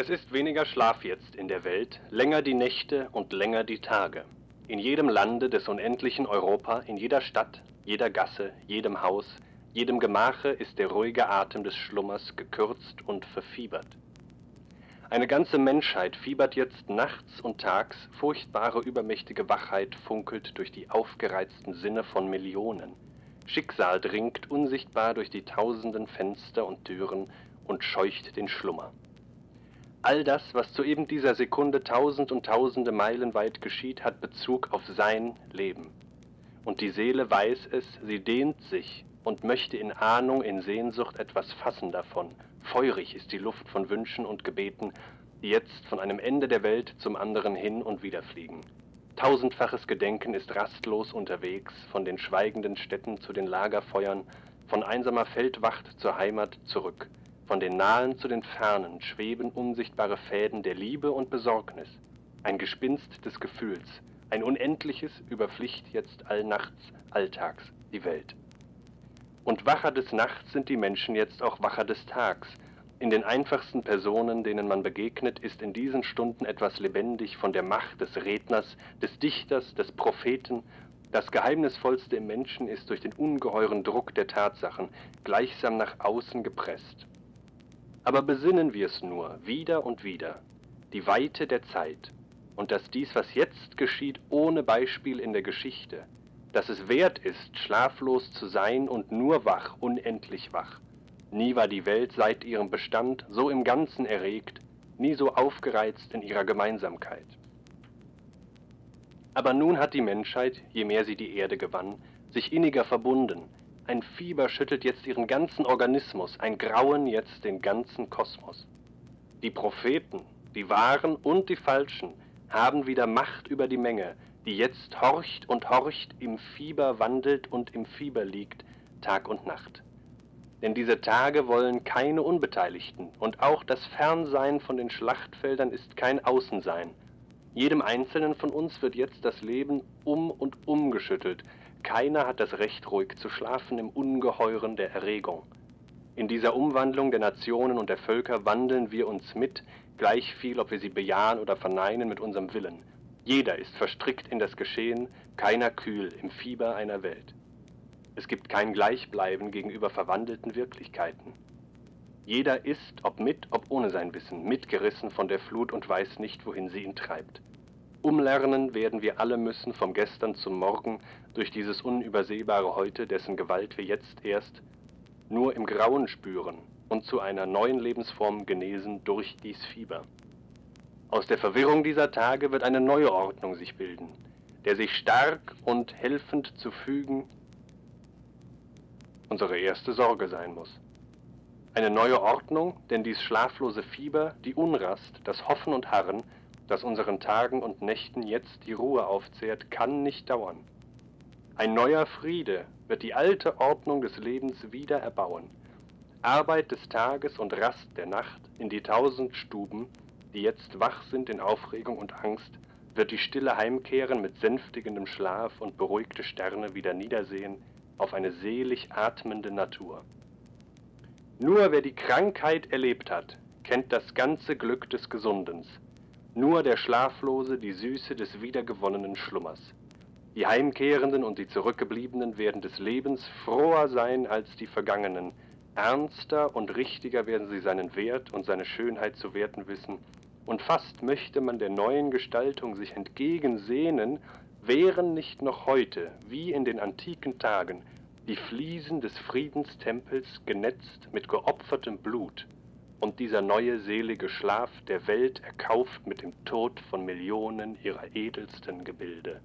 Es ist weniger Schlaf jetzt in der Welt, länger die Nächte und länger die Tage. In jedem Lande des unendlichen Europa, in jeder Stadt, jeder Gasse, jedem Haus, jedem Gemache ist der ruhige Atem des Schlummers gekürzt und verfiebert. Eine ganze Menschheit fiebert jetzt nachts und tags, furchtbare übermächtige Wachheit funkelt durch die aufgereizten Sinne von Millionen. Schicksal dringt unsichtbar durch die tausenden Fenster und Türen und scheucht den Schlummer. All das, was zu eben dieser Sekunde tausend und tausende Meilen weit geschieht, hat Bezug auf sein Leben. Und die Seele weiß es, sie dehnt sich und möchte in Ahnung, in Sehnsucht etwas fassen davon. Feurig ist die Luft von Wünschen und Gebeten, die jetzt von einem Ende der Welt zum anderen hin und wieder fliegen. Tausendfaches Gedenken ist rastlos unterwegs, von den schweigenden Städten zu den Lagerfeuern, von einsamer Feldwacht zur Heimat zurück. Von den Nahen zu den Fernen schweben unsichtbare Fäden der Liebe und Besorgnis. Ein Gespinst des Gefühls, ein unendliches überpflicht jetzt allnachts, alltags die Welt. Und wacher des Nachts sind die Menschen jetzt auch wacher des Tags. In den einfachsten Personen, denen man begegnet, ist in diesen Stunden etwas lebendig von der Macht des Redners, des Dichters, des Propheten. Das Geheimnisvollste im Menschen ist durch den ungeheuren Druck der Tatsachen gleichsam nach außen gepresst. Aber besinnen wir es nur wieder und wieder, die Weite der Zeit und dass dies, was jetzt geschieht, ohne Beispiel in der Geschichte, dass es wert ist, schlaflos zu sein und nur wach, unendlich wach. Nie war die Welt seit ihrem Bestand so im Ganzen erregt, nie so aufgereizt in ihrer Gemeinsamkeit. Aber nun hat die Menschheit, je mehr sie die Erde gewann, sich inniger verbunden. Ein Fieber schüttelt jetzt ihren ganzen Organismus, ein Grauen jetzt den ganzen Kosmos. Die Propheten, die wahren und die falschen, haben wieder Macht über die Menge, die jetzt horcht und horcht, im Fieber wandelt und im Fieber liegt, Tag und Nacht. Denn diese Tage wollen keine Unbeteiligten, und auch das Fernsein von den Schlachtfeldern ist kein Außensein. Jedem Einzelnen von uns wird jetzt das Leben um und um geschüttelt. Keiner hat das Recht, ruhig zu schlafen im Ungeheuren der Erregung. In dieser Umwandlung der Nationen und der Völker wandeln wir uns mit, gleich viel, ob wir sie bejahen oder verneinen mit unserem Willen. Jeder ist verstrickt in das Geschehen, keiner kühl im Fieber einer Welt. Es gibt kein Gleichbleiben gegenüber verwandelten Wirklichkeiten. Jeder ist, ob mit, ob ohne sein Wissen, mitgerissen von der Flut und weiß nicht, wohin sie ihn treibt. Umlernen werden wir alle müssen vom Gestern zum Morgen durch dieses unübersehbare Heute, dessen Gewalt wir jetzt erst nur im Grauen spüren und zu einer neuen Lebensform genesen durch dies Fieber. Aus der Verwirrung dieser Tage wird eine neue Ordnung sich bilden, der sich stark und helfend zu fügen unsere erste Sorge sein muss. Eine neue Ordnung, denn dies schlaflose Fieber, die Unrast, das Hoffen und Harren, das unseren Tagen und Nächten jetzt die Ruhe aufzehrt, kann nicht dauern. Ein neuer Friede wird die alte Ordnung des Lebens wieder erbauen. Arbeit des Tages und Rast der Nacht in die tausend Stuben, die jetzt wach sind in Aufregung und Angst, wird die Stille heimkehren mit sänftigendem Schlaf und beruhigte Sterne wieder niedersehen auf eine selig atmende Natur. Nur wer die Krankheit erlebt hat, kennt das ganze Glück des Gesundens. Nur der Schlaflose die Süße des wiedergewonnenen Schlummers. Die Heimkehrenden und die Zurückgebliebenen werden des Lebens froher sein als die Vergangenen. Ernster und richtiger werden sie seinen Wert und seine Schönheit zu werten wissen. Und fast möchte man der neuen Gestaltung sich entgegensehnen, wären nicht noch heute, wie in den antiken Tagen, die Fliesen des Friedenstempels genetzt mit geopfertem Blut und dieser neue selige Schlaf der Welt erkauft mit dem Tod von Millionen ihrer edelsten Gebilde.